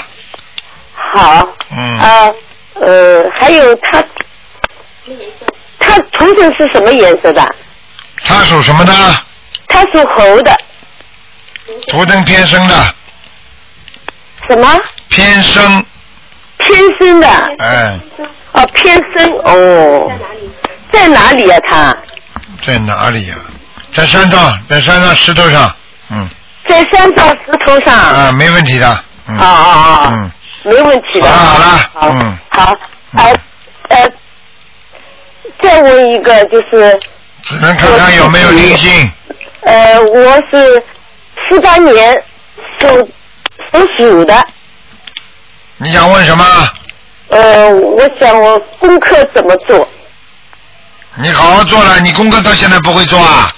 好。嗯。啊，呃，还有他，他图腾是什么颜色的？他属什么的？他属猴的。图腾偏生的，什么？偏生，偏生的。哎，哦，偏生哦。在哪里啊？他在哪里呀、在山上，在山上石头上，嗯，在山上石头上。啊，没问题的，嗯，啊啊啊！嗯，没问题的。好了好嗯好，呃呃，再问一个就是，只能看看有没有灵性。呃，我是四八年属属鼠的，你想问什么？呃，我想我功课怎么做？你好好做了，你功课到现在不会做啊？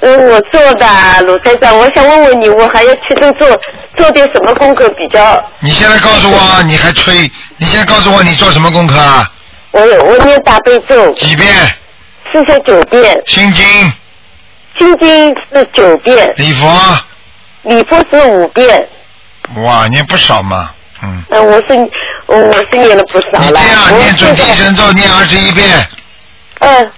嗯，我做的，鲁先生，我想问问你，我还要去多做做点什么功课比较？你现在告诉我，你还吹？你现在告诉我你做什么功课啊？我有我念大悲咒几遍？四十九遍，心经、心经是九遍，礼佛，礼佛是五遍。哇，念不少嘛，嗯。嗯、我是我我是念了不少了。你这样念准提神咒念二十一遍，嗯，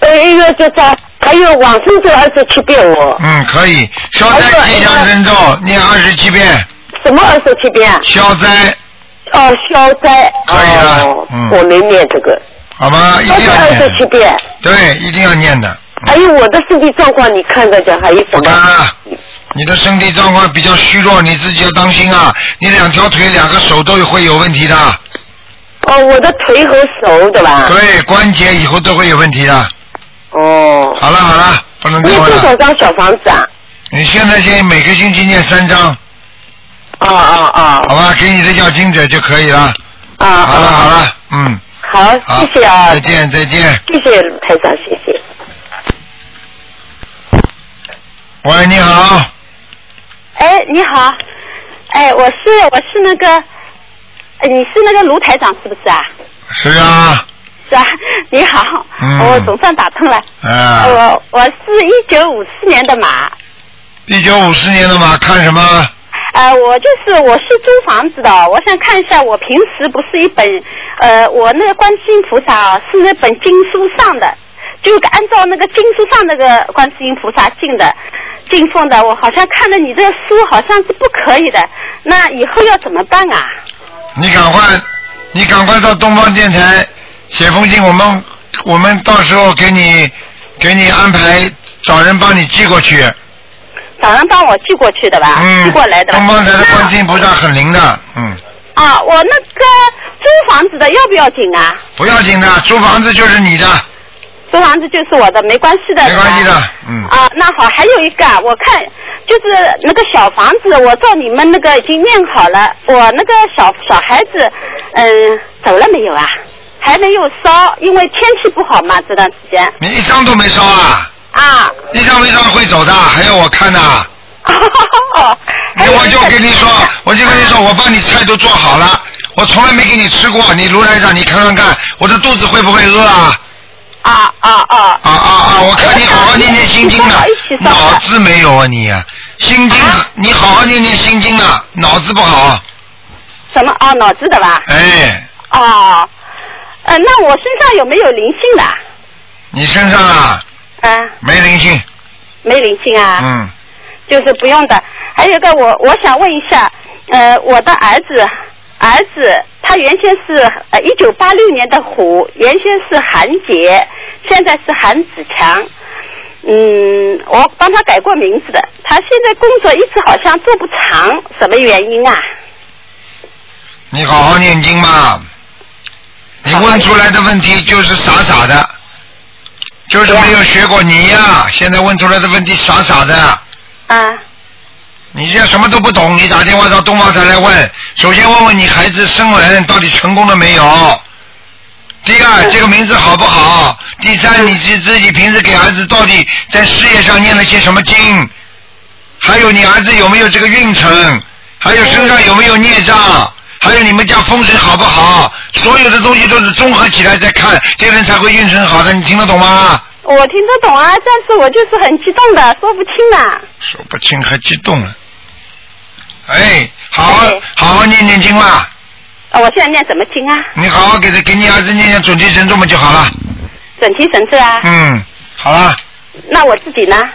呃，一个就在，还有往生咒二十七遍我。嗯，可以。消灾吉祥神咒念二十七遍，什么二十七遍啊？消灾，哦，消灾。可以了哦嗯我没念这个。好吗？一定要消灾二十念，七遍。对，一定要念的。还有我的身体状况，你看着讲还有什么？你的身体状况比较虚弱，你自己要当心啊！你两条腿、两个手都会有问题的，哦，我的腿和手对吧？对，关节以后都会有问题的。哦。好了好了，不能再念问了。多少张小房子啊？你现在先每个星期念三张，啊啊啊！好吧？给你的要经者就可以了。啊好了啊！好了，嗯，好，好，谢谢啊，再见再见。谢谢台长，谢谢。喂，你好，哎，你好，哎，我是我是那个，呃你是那个卢台长是不是啊？是啊，是啊，你好，嗯我总算打通了。啊，我我是一九五四年的马，一九五四年的马看什么？呃，我就是我是租房子的，我想看一下，我平时不是一本，呃，我那个观世音菩萨啊是那本经书上的，就按照那个经书上那个观世音菩萨进的进奉的，我好像看了你这个书好像是不可以的，那以后要怎么办啊？你赶快，你赶快到东方电台写封信，我们我们到时候给你给你安排找人帮你寄过去。找人帮我寄过去的吧，嗯，寄过来的。东方台的观世音菩萨很灵的，嗯，啊，我那个租房子的要不要紧啊？不要紧的，租房子就是你的，租房子就是我的，没关系的。没关系的，嗯。啊，那好，还有一个啊，我看就是那个小房子，我照你们那个已经念好了，我那个小小孩子，嗯，走了没有啊？还没有烧，因为天气不好嘛，这段时间。你一张都没烧啊？啊。一张没烧会走的，还要我看呢、哦。那我就跟你说，我就跟你说，我帮你菜都做好了，我从来没给你吃过，你卢台长，你看看看，我的肚子会不会饿啊？啊啊啊！啊啊啊！我看你好好念念心经了，脑子没有啊你啊，心经，你好好念念心经啊，脑子不好。什么？啊，脑子的吧？哎，哦，呃，那我身上有没有灵性的？你身上啊啊，没灵性，没灵性啊？嗯，就是不用的。还有一个我，我想问一下，呃，我的儿子，儿子他原先是呃一九八六年的虎，原先是韩杰，现在是韩子强。嗯，我帮他改过名字的。他现在工作一直好像做不长，什么原因啊？你好好念经嘛。你问出来的问题就是傻傻的，就是没有学过你呀、现在问出来的问题傻傻的。啊。你这什么都不懂，你打电话到东方台来问，首先问问你孩子生文到底成功了没有？第二，这个名字好不好？第三，你自自己平时给儿子到底在事业上念了些什么经？还有你儿子有没有这个运程？还有身上有没有孽障？还有你们家风水好不好？所有的东西都是综合起来再看，这个人才会运程好的，你听得懂吗？我听得懂啊，但是我就是很激动的，说不清啊。说不清还激动了。哎，好好好好念念经啦，啊，我现在念什么经啊？你好好给他给你儿子念念准提神咒嘛就好了。准提神咒啊。嗯，好了，那我自己呢？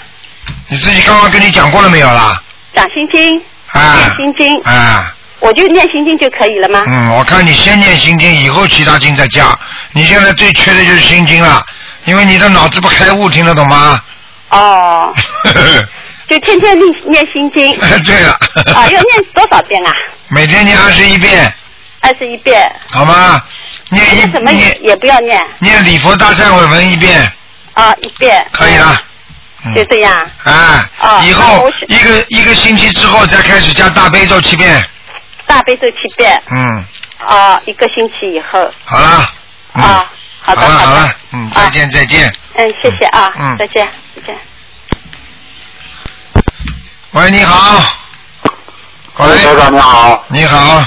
你自己刚刚跟你讲过了没有啦？讲心经，啊念心经，啊，我就念心经就可以了吗？嗯，我看你先念心经，以后其他经再加。你现在最缺的就是心经了，因为你的脑子不开悟，听得懂吗？哦，就天天念念心经。对了。啊，要念多少遍啊？每天念二十一遍，二十一遍。好吗？念一什么也不要念念礼佛大忏悔文一遍，啊，一遍。可以了。就这样。啊，啊以后一个一个星期之后再开始加大悲咒七遍。大悲咒七遍。嗯，啊，一个星期以后。好了。嗯、啊，好的好了嗯，再见再见。嗯，谢谢啊。嗯再见再见。喂，你好。喂，台长你好。你好。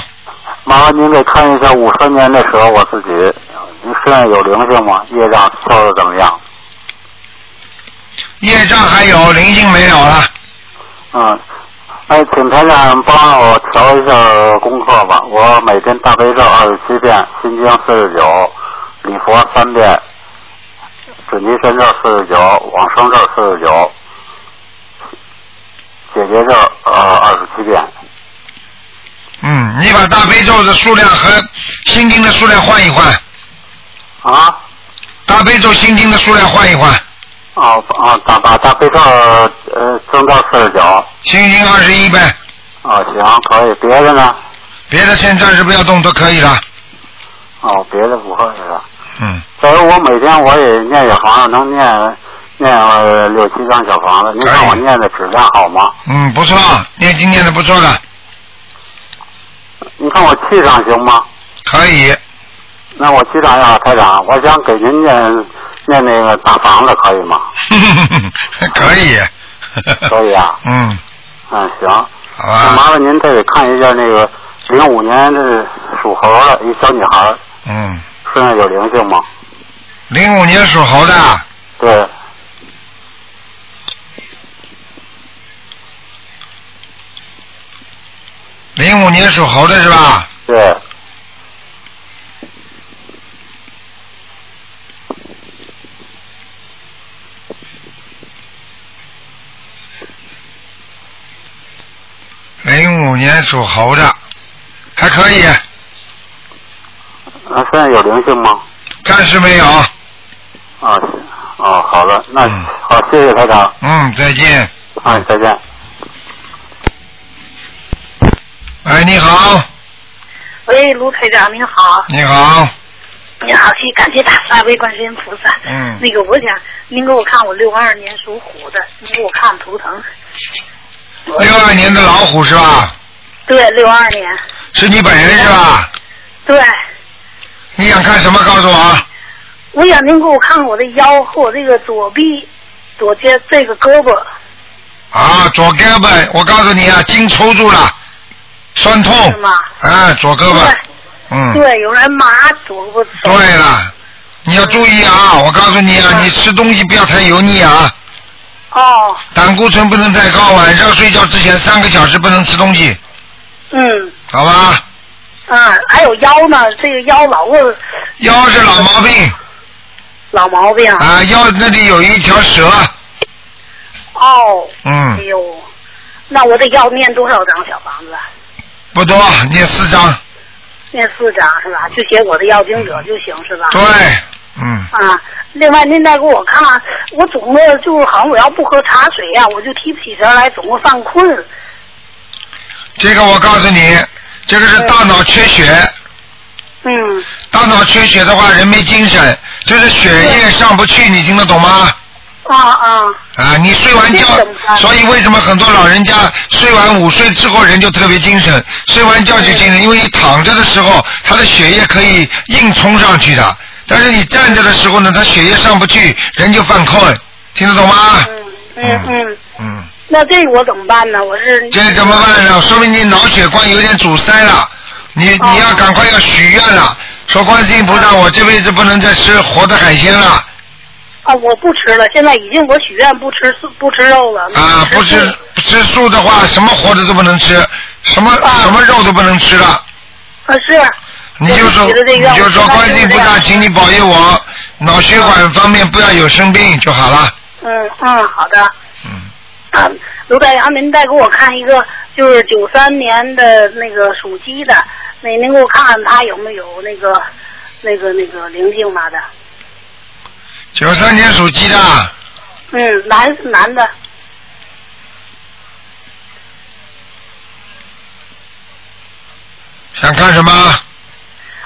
麻烦您给看一下五三年的时候我自己，您身上有灵性吗？业障消的怎么样？业障还有，灵性没有了。嗯，哎，请台长帮我调一下功课吧。我每天大悲咒二十七遍，心经四十九，礼佛三遍，准提神咒四十九，往生咒四十九，解结咒呃二十七遍。嗯，你把大悲咒的数量和心经的数量换一换。啊？大悲咒、心经的数量换一换。哦哦，大把大悲咒呃增到四十九。心经二十一呗。哦，行，可以。别的呢？别的先暂时不要动，都可以了。哦，别的不会是吧？嗯。所以我每天我也念小房子，能念念呃六七张小房子。您看我念的质量好吗？嗯，不错，念经念的不错的，你看我气场行吗？可以。那我气场要台长，我想给您念念那个大房子，可以吗？可以。可以啊。嗯，嗯，行。好吧。那麻烦您再给看一下那个零五年的属猴的一小女孩，嗯，身上有灵性吗？零五年属猴的，对，零五年属猴的是吧？对。零五年属猴的，还可以，啊，现在有灵性吗？暂时没有。啊，哦，好的，那、好，谢谢台长。嗯，再见。哎，再见。哎，你好，喂，卢台长您好，你好，你好，谢感谢大慈悲观世音菩萨。嗯那个我想您给我看我六二年属虎的，您给我看图腾。六二年的老虎是吧？对，六二年。是你本人是吧？对，你想看什么？告诉我。我想您给我看看我的腰和我这个左臂、左肩这个胳膊。啊，左胳膊，我告诉你啊，筋抽住了，酸痛。是吗？啊，左胳膊。嗯。对，有人麻左胳膊。对了，你要注意啊！我告诉你啊，你吃东西不要太油腻啊。哦。胆固醇不能太高，晚上睡觉之前三个小时不能吃东西，嗯好吧？嗯，还有腰呢，这个腰老是腰是老毛病老毛病。啊，腰那里有一条蛇，哦。嗯哎呦，那我得要念多少张小房子？不多，念四张。念四张是吧？就写我的要经者就行是吧？对，嗯，啊，另外您再给我看看，我总的就是好像我要不喝茶水呀、我就提不起神来，总会犯困。这个我告诉你，这个是大脑缺血。嗯。大脑缺血的话，人没精神，就是血液上不去，你听得懂吗？啊啊。啊，你睡完觉，所以为什么很多老人家睡完午睡之后人就特别精神，睡完觉就精神，因为你躺着的时候，他的血液可以硬冲上去的，但是你站着的时候呢，他血液上不去，人就犯困，听得懂吗？嗯嗯。嗯。那这个我怎么办呢？我是。这怎么办呢？说明你脑血管有点阻塞了，你哦你要赶快要许愿了，说观世音菩萨，我这辈子不能再吃活的海鲜了。啊，我不吃了，现在已经我许愿不吃素不吃肉了。啊，不吃不吃素的话，什么活的都不能吃，什么、什么肉都不能吃了。啊是。你就说，你就说观世音菩萨，请你保佑我，脑血管方面不要有生病就好了。嗯嗯，好的。嗯。啊，卢台长，您再给我看一个，就是九三年的那个属鸡的，那您给我看看他有没有那个那个那个灵性嘛的？九三年属鸡的，嗯，男是男的，想看什么？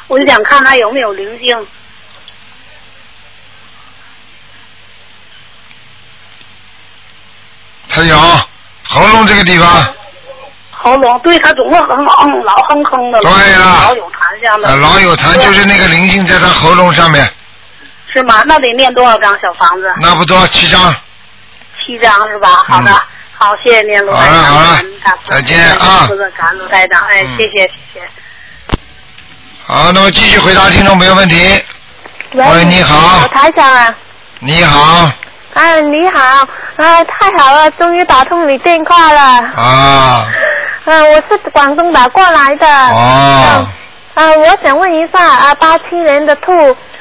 我就想看他有没有灵性。他有喉咙这个地方，喉咙，对他总是哼哼，老哼哼的，对了老有痰像的，呃老有痰，就是那个灵性在他喉咙上面，是吗？那得念多少张小房子？那不多七张。七张是吧？好的，好，谢谢您，卢台长。再见啊感恩感恩卢台长，哎，嗯谢谢谢谢。好，那么继续回答听众朋友问题。喂，你好，台长啊，你好，哎，你好，啊，太好了，终于打通你电话了。啊，啊，我是广东打过来的。哦，啊，我想问一下啊，八七年的兔，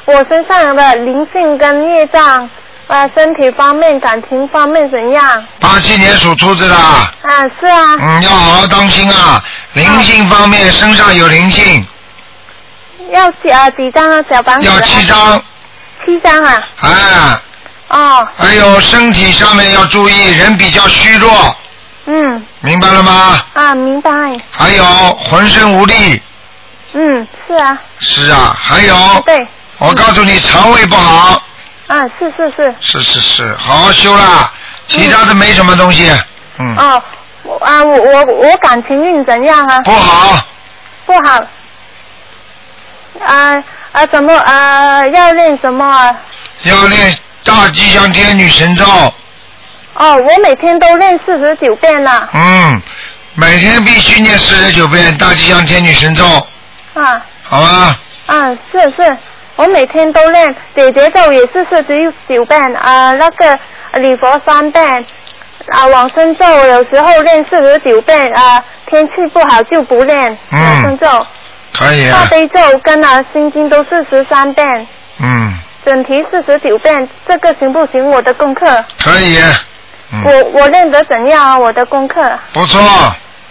我身上的灵性跟业障，啊，身体方面、感情方面怎样？八七年属兔子的，啊，是啊。嗯，要好好当心啊，灵性方面身上有灵性，要几啊几张啊小房子？要七张。七张啊？哎，哦，还有身体上面要注意，人比较虚弱，嗯，明白了吗？啊，明白。还有浑身无力，嗯，是啊。是啊，还有，对。我告诉你，肠胃不好，啊，是是是。是是是，好好修啦，其他的没什么东西，嗯，哦，我啊，我我我感情运怎样啊？不好，不好。啊啊，怎么啊？要练什么啊？要练大吉祥天女神咒，哦，我每天都练四十九遍了。嗯，每天必须念四十九遍大吉祥天女神咒，啊。好吧？啊，是是，我每天都练，姐姐咒也是四十九遍啊，那个礼佛三遍。啊，往生咒有时候练四十九遍啊，天气不好就不练嗯。往生咒。可以啊，大悲咒跟啊心经都是十三遍，嗯，整题四十九遍，这个行不行？我的功课，可以，嗯。我我练得怎样啊？我的功课？不错，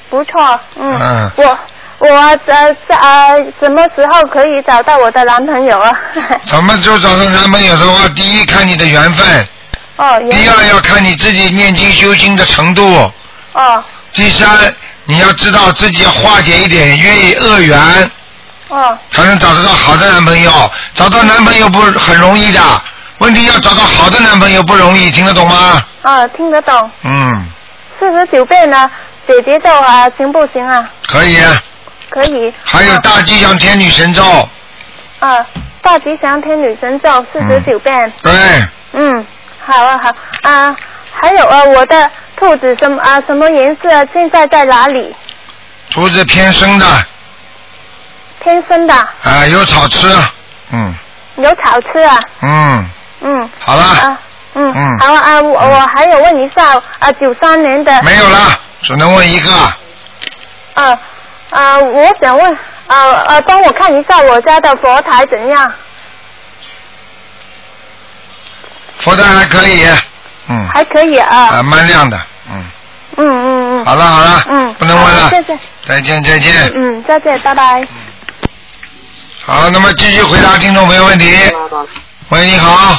不错，嗯，嗯。我我呃在呃什么时候可以找到我的男朋友啊？什么时候找到男朋友的话，第一看你的缘分，哦，第二要看你自己念经修心的程度，哦。第三你要知道自己要化解一点业恶缘，哦才能找得到好的男朋友。找到男朋友不很容易的，问题要找到好的男朋友不容易，听得懂吗？啊，听得懂，嗯，四十九遍呢，姐姐咒啊行不行啊？可以。可以。还有大吉祥天女神咒，啊，大吉祥天女神咒四十九遍。对，嗯，好啊好啊，还有啊，我的兔子什么啊什么颜色？现在在哪里？兔子偏深的，天生的，啊、有草吃，嗯有草吃啊。嗯，嗯。好了啊，嗯。嗯好啊，我我还有问一下啊，九三年的。没有了，只能问一个，啊啊，我想问啊啊，帮我看一下我家的佛台怎样？佛台还可以，嗯，还可以啊。啊，蛮亮的，嗯，嗯嗯嗯。好了好了，嗯。不能问了好谢谢。再见再见。嗯，再见，拜拜。好，那么继续回答听众朋友问题。喂，你好，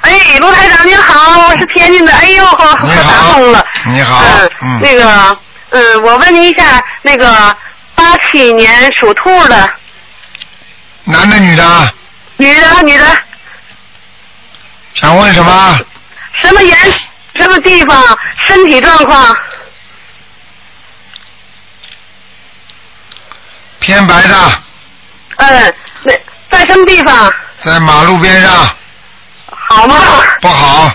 哎，卢台长您好，我是天津的，哎呦，好，你打好通了。你好，嗯，那个，嗯，我问您一下，那个八七年属兔的，男的女的，女的，女的，想问什么？什么颜，什么地方，身体状况，偏白的，嗯，那在什么地方？在马路边上，好吗？不好，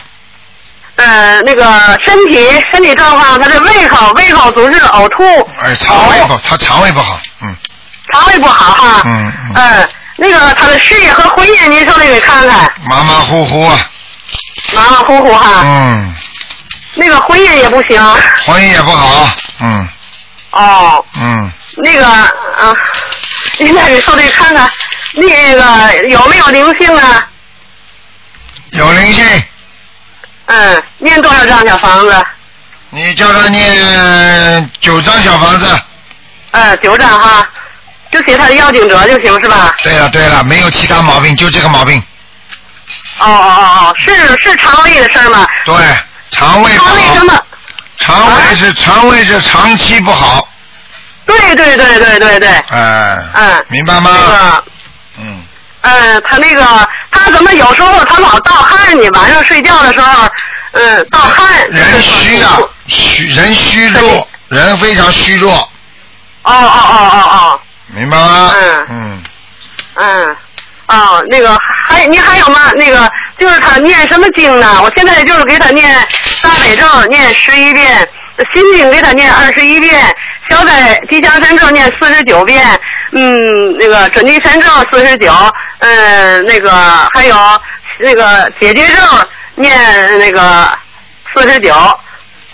呃，那个身体身体状况，他的胃口胃口总是呕吐，哎，肠胃不，他肠胃不好，嗯肠胃不好哈。嗯嗯，嗯，那个他的事业和婚姻，您手里给看看，马马虎虎啊，马马虎虎哈。嗯，那个婚姻也不行。婚姻也不好，嗯哦，嗯，那个啊，您在给手里看看，那个有没有灵性啊？有灵性。嗯，念多少张小房子？你叫他念九张小房子。嗯，九张哈，就写他的要经者就行是吧？对了对了，没有其他毛病，就这个毛病。哦哦哦哦，是是肠胃的事儿吗？对，肠胃。肠胃什么？肠胃是肠胃是长期不好。对对对对对对。哎。嗯。明白吗？那个。嗯。嗯，他那个他怎么有时候他老盗汗呢？晚上睡觉的时候，嗯，盗汗。人虚啊，虚人虚弱，人非常虚弱，哦哦哦哦哦。明白吗？嗯嗯。嗯。啊，那个还你还有吗？那个就是他念什么经呢？我现在就是给他念大悲咒，念十一遍，心经给他念二十一遍，消灾吉祥神咒念四十九遍，嗯，那个准提神咒四十九，嗯，那个还有那个解结咒念那个四十九，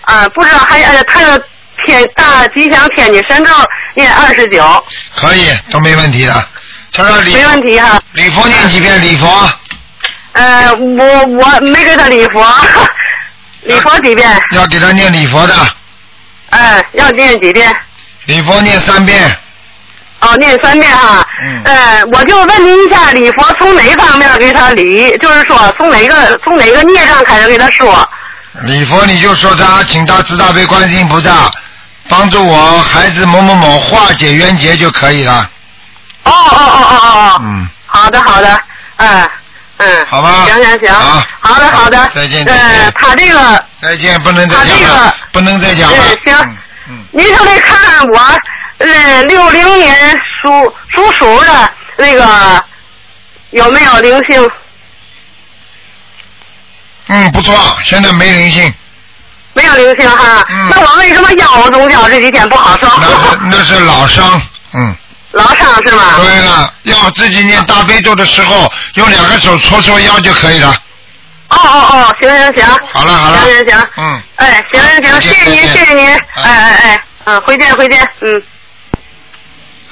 啊，不知道还呃他的天大吉祥天女神咒念二十九。可以都没问题的。他说礼没问题哈。礼佛念几遍礼佛？呃，我我没给他礼佛，礼佛几遍？要给他念礼佛的，哎，要念几遍？礼佛念三遍。哦，念三遍哈。嗯。呃，我就问您一下，礼佛从哪方面给他礼？就是说，从哪个从哪个孽障开始给他说？礼佛你就说他，请他慈大悲观世音菩萨帮助我孩子某某某化解冤结就可以了。哦哦哦哦哦哦。嗯。好的好的，嗯嗯。好吧。行行行。好。好的好的。再见再呃见，他这个再见，不能再讲了个，不能再讲了。呃行，您就得看看我，呃，六零年属属鼠的那个有没有灵性？嗯，不错，现在没灵性。没有灵性哈。那我为什么腰总觉这几天不好受？嗯那是那是老伤，嗯。老伤是吗？对了，要自己念大悲咒的时候，用两个手搓搓腰就可以了。哦哦哦，行行行。好了好了行行行。嗯。哎，行行行，谢谢您，谢谢您。哎哎哎，嗯，回见回见，嗯。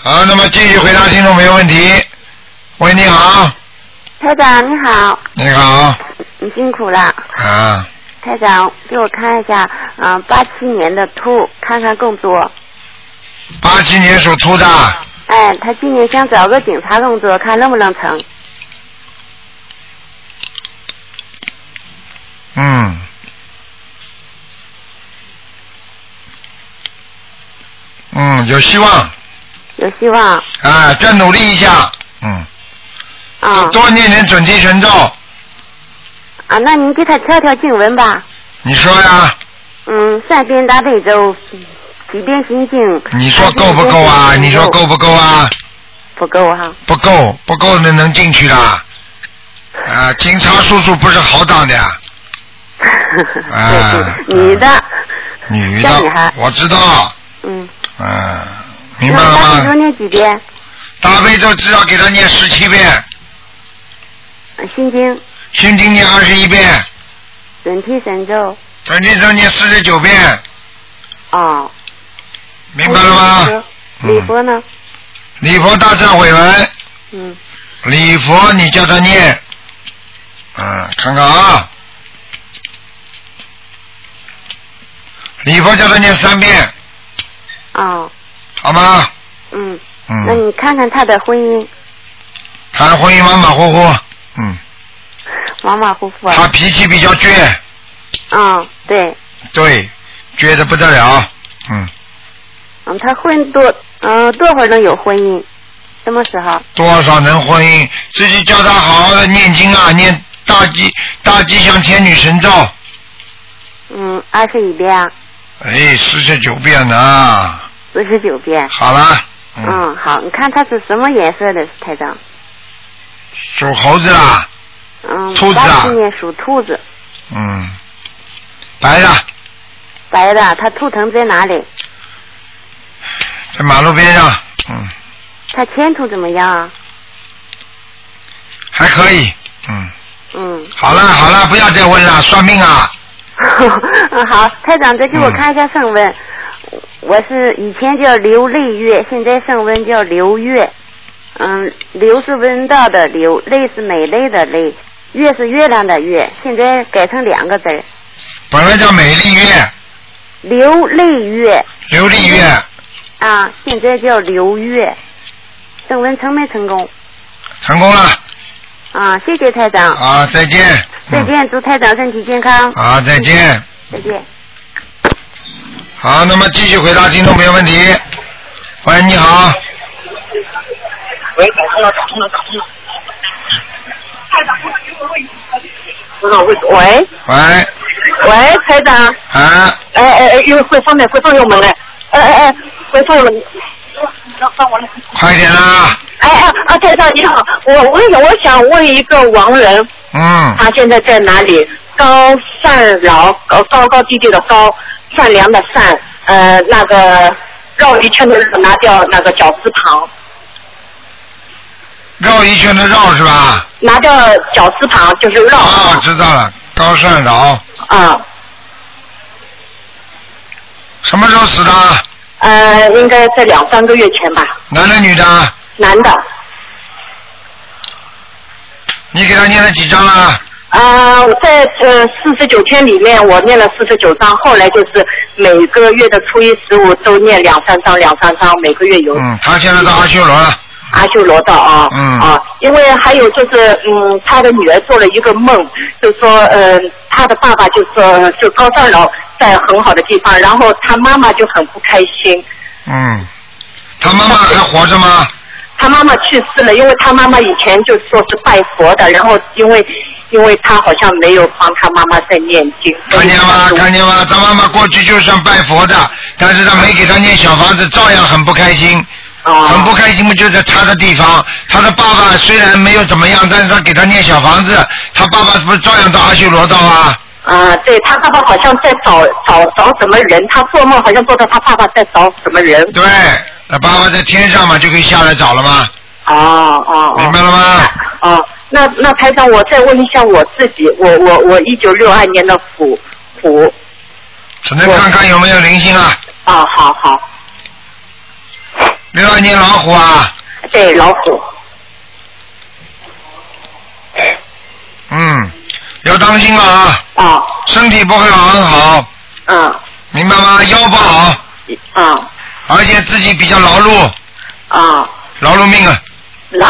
好，那么继续回答听众朋友问题。喂，你好，台长你好，你好，你辛苦了。啊，台长，给我看一下，嗯、八七年的兔，看看更多。八七年属兔的，哎，他今年想找个警察工作，看能不能成。嗯，嗯，有希望，有希望。啊，再努力一下，嗯，啊。多念点准提神咒，啊，那您给他调调经文吧。你说呀，嗯，三遍大悲咒，几遍心经。你说够不够啊？你说够不够啊？不够哈。不够，不够那能进去的。啊，警察叔叔不是好当的 呀。啊，女的。女的，我知道，嗯。嗯，明白了吗那大悲咒？念几遍？大悲咒至少给他念十七遍，心经、心经念二十一遍，准提神咒。准提咒念四十九遍，哦。明白了吗？礼佛呢？礼佛大忏悔文，嗯。礼佛你叫他念，嗯，看看啊，礼佛叫他念三遍，哦。好吗？嗯。嗯那你看看他的婚姻，他的婚姻马马虎虎，嗯，马马虎虎啊。他脾气比较倔，嗯，对，对，倔的不得了，嗯，嗯，他婚多，嗯，多会儿能有婚姻？什么时候？多少能婚姻？自己叫他好好的念经啊，念大吉大吉祥天女神咒，嗯，二十一遍啊，哎，四十九遍呢，四十九遍。好了，嗯，好，你看他是什么颜色的台长？属猴子啦，嗯，兔子啊八七年属兔子，嗯，白的，白的，他图腾在哪里？在马路边上，嗯，他前途怎么样？啊？还可以，嗯，嗯，好了好了，不要再问了，算命啊，嗯，好，台长再给我看一下声纹。我是以前叫刘丽月，现在声纹叫刘月。嗯，刘是闻道的刘，泪是美丽的泪。月是月亮的月，现在改成两个字，本来叫美丽月，刘丽月。刘丽月，啊，现在叫刘月。升温成没成功？成功了。啊，谢谢台长。啊，再见。再见，祝台长身体健康。啊，再见。再见。好，那么继续回答听众朋友问题。喂，你好。喂，打通了，打通了，打通了。喂喂，喂，台长。啊。哎哎哎，又会放的会放右门嘞。哎哎哎，回放右门。快点啦！哎哎啊，台长你好，我我我想问一个亡人，嗯，他现在在哪里？高善饶，高高高低低的高，善良的善，呃，那个绕一圈的拿掉那个绞丝旁，绕一圈的绕是吧？拿掉绞丝旁就是绕。啊，知道了，高善饶。啊。什么时候死的？呃，应该在两三个月前吧。男的女的？男的。你给他念了几张了？啊、我在呃四十九天里面，我念了四十九章，后来就是每个月的初一十五都念两三章，两三章，每个月有。嗯，他现在到阿修罗了。阿修罗道啊，嗯啊，因为还有就是，嗯，他的女儿做了一个梦，就说，呃，他的爸爸就说，就高上老在很好的地方，然后他妈妈就很不开心，嗯，他妈妈还活着吗？他妈妈去世了，因为他妈妈以前就说是拜佛的，然后因为因为他好像没有帮他妈妈在念经，看见吗？看见吗？他妈妈过去就算拜佛的，但是他没给他念小房子，照样很不开心。很不开心嘛，就在他的地方。他的爸爸虽然没有怎么样，但是他给他念小房子，他爸爸不是照样到阿修罗道啊？啊，对他爸爸好像在找找找什么人，他做梦好像做到他爸爸在找什么人。对，他爸爸在天上嘛，就可以下来找了嘛。哦哦。明白了吗？哦，那那台长，我再问一下我自己，我我我一九六二年的虎虎。只能看看有没有灵性啊。啊，好好。六二年老虎啊。对，老虎。嗯，要当心了啊。啊。身体不会很好。嗯。明白吗？腰不好。啊。而且自己比较劳碌。啊。劳碌命啊。老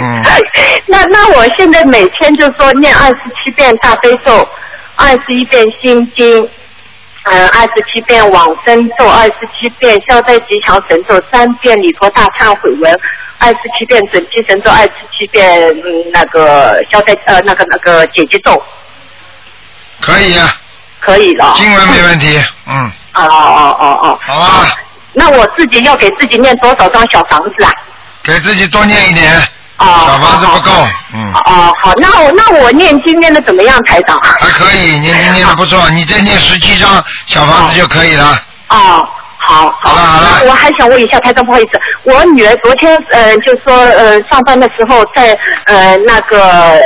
嗯。那那我现在每天就说念二十七遍大悲咒，二十一遍心经，呃，二十七遍往生咒，二十七遍消灾吉祥神咒，三遍礼佛大忏悔文，二十七遍准提神咒，二十七遍嗯那个消灾呃那个那个解结咒，可以啊。可以了。经文没问题，嗯。哦哦哦哦。好啊。那我自己要给自己念多少张小房子啊？给自己多念一点。哦。小房子不够，嗯。哦，好，那我那我念经念的怎么样，台长？还可以，念经念的不错，你再念十七张小房子就可以了。哦，好，好了好了。我还想问一下台长，不好意思，我女儿昨天呃就说呃上班的时候在呃那个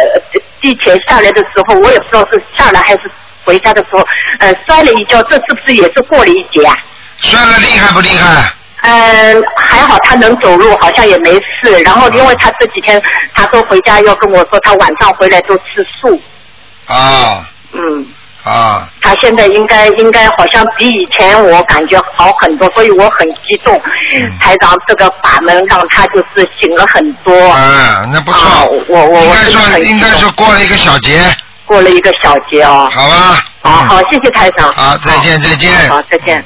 地铁下来的时候，我也不知道是下来还是回家的时候，呃摔了一跤，这是不是也是过了一劫啊？摔了厉害不厉害？嗯，还好他能走路，好像也没事。然后因为他这几天他说回家要跟我说，他晚上回来都吃素。啊嗯，啊，他现在应该应该好像比以前我感觉好很多，所以我很激动。嗯台长这个法门让他就是醒了很多。啊，那不错。啊我我我应该说应该说过了一个小节。过了一个小节哦。好吧。好好，谢谢台长。好，再见再见。好，再见。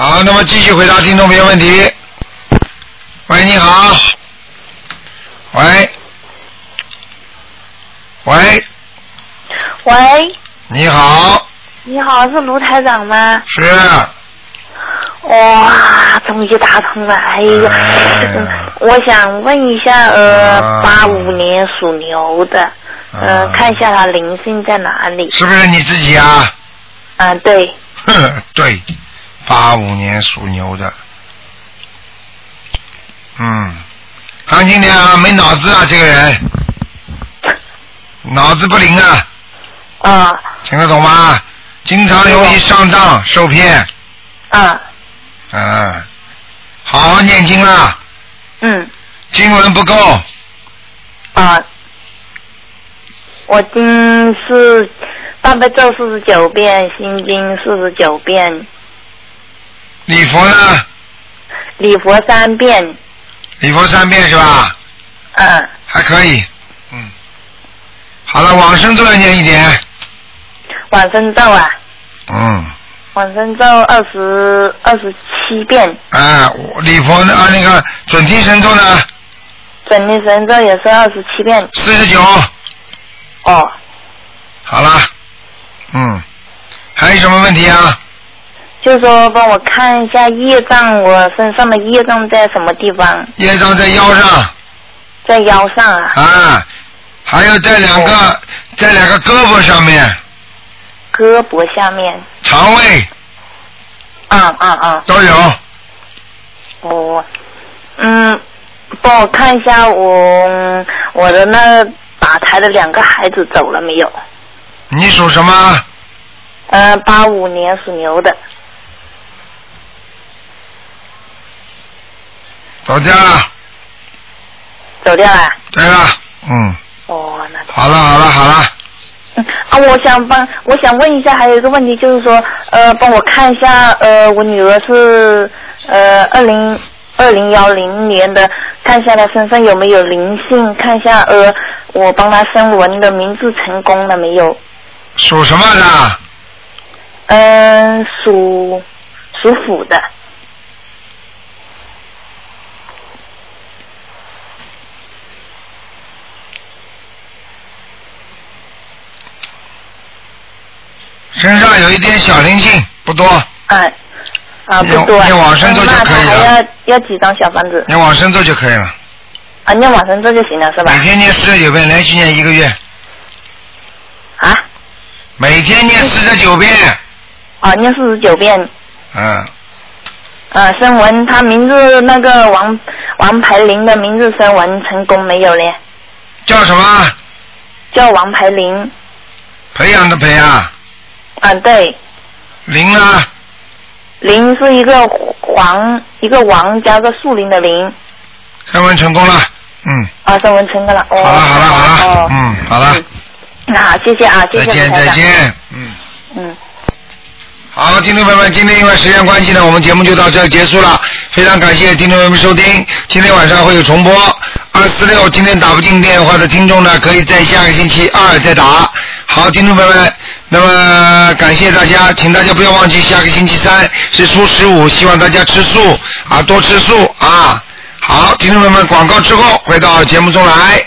好，那么继续回答听众朋友问题。喂，你好。喂。喂，喂，你好，你好，是卢台长吗？是，哇，终于打通了，哎呀，嗯我想问一下，呃，八五年属牛的，呃，看一下他灵性在哪里？是不是你自己啊？嗯，对，哼，对，八五年属牛的，嗯，当心点啊，没脑子啊，这个人，脑子不灵啊，啊，听得懂吗？经常容易上当受骗，啊，嗯，好好念经啦，嗯，经文不够，啊，我经是大悲咒四十九遍，心经四十九遍，礼佛呢？礼佛三遍。礼佛三遍是吧？嗯。还可以，嗯。好了，往生咒要念一点，往生咒啊，嗯。往生咒二十二十七遍，啊，礼佛呢啊那个准提神咒呢？准提神咒也是二十七遍。四十九。哦。好了，嗯，还有什么问题啊？就说帮我看一下业障，我身上的业障在什么地方？业障在腰上。在腰上啊。啊，还有在两个在两个胳膊上面，胳膊下面。肠胃啊啊啊！都有。我嗯，帮我看一下我我的那打胎的两个孩子走了没有？你属什么？呃，八五年属牛的。走掉了。走掉了。对了，嗯。哦，那。好了好了好了，啊，我想帮，我想问一下，还有一个问题就是说，呃，帮我看一下，呃，我女儿是呃二零二零幺零年的，看一下她身上有没有灵性，看一下呃，我帮她升文的名字成功了没有？属什么的？嗯、属属虎的。身上有一点小灵性，不多。哎，啊，不多。你往生咒就可以了她还要要几张小房子？你往生咒就可以了。啊，念往生咒就行了是吧？每天念四十九遍，连续念一个月。啊？每天念四十九遍。啊，念四十九遍。嗯，呃，声纹，他名字那个王王牌林的名字声纹成功没有嘞？叫什么？叫王牌林。培养的培啊，啊，对，林呢？林是一个黄，一个王加个树林的林。升温成功了，嗯，啊，声纹成功了。哦。好了好了好了，哦，嗯，好了，那好，谢谢啊，谢谢再见再见，嗯。嗯。好，听众朋友们，今天因为时间关系呢，我们节目就到这儿结束了。非常感谢听众朋友们收听，今天晚上会有重播。二四六今天打不进电话的听众呢，可以在下个星期二再打。好，听众朋友们，那么感谢大家，请大家不要忘记下个星期三是初十五，希望大家吃素啊，多吃素啊。好，听众朋友们，广告之后回到节目中来。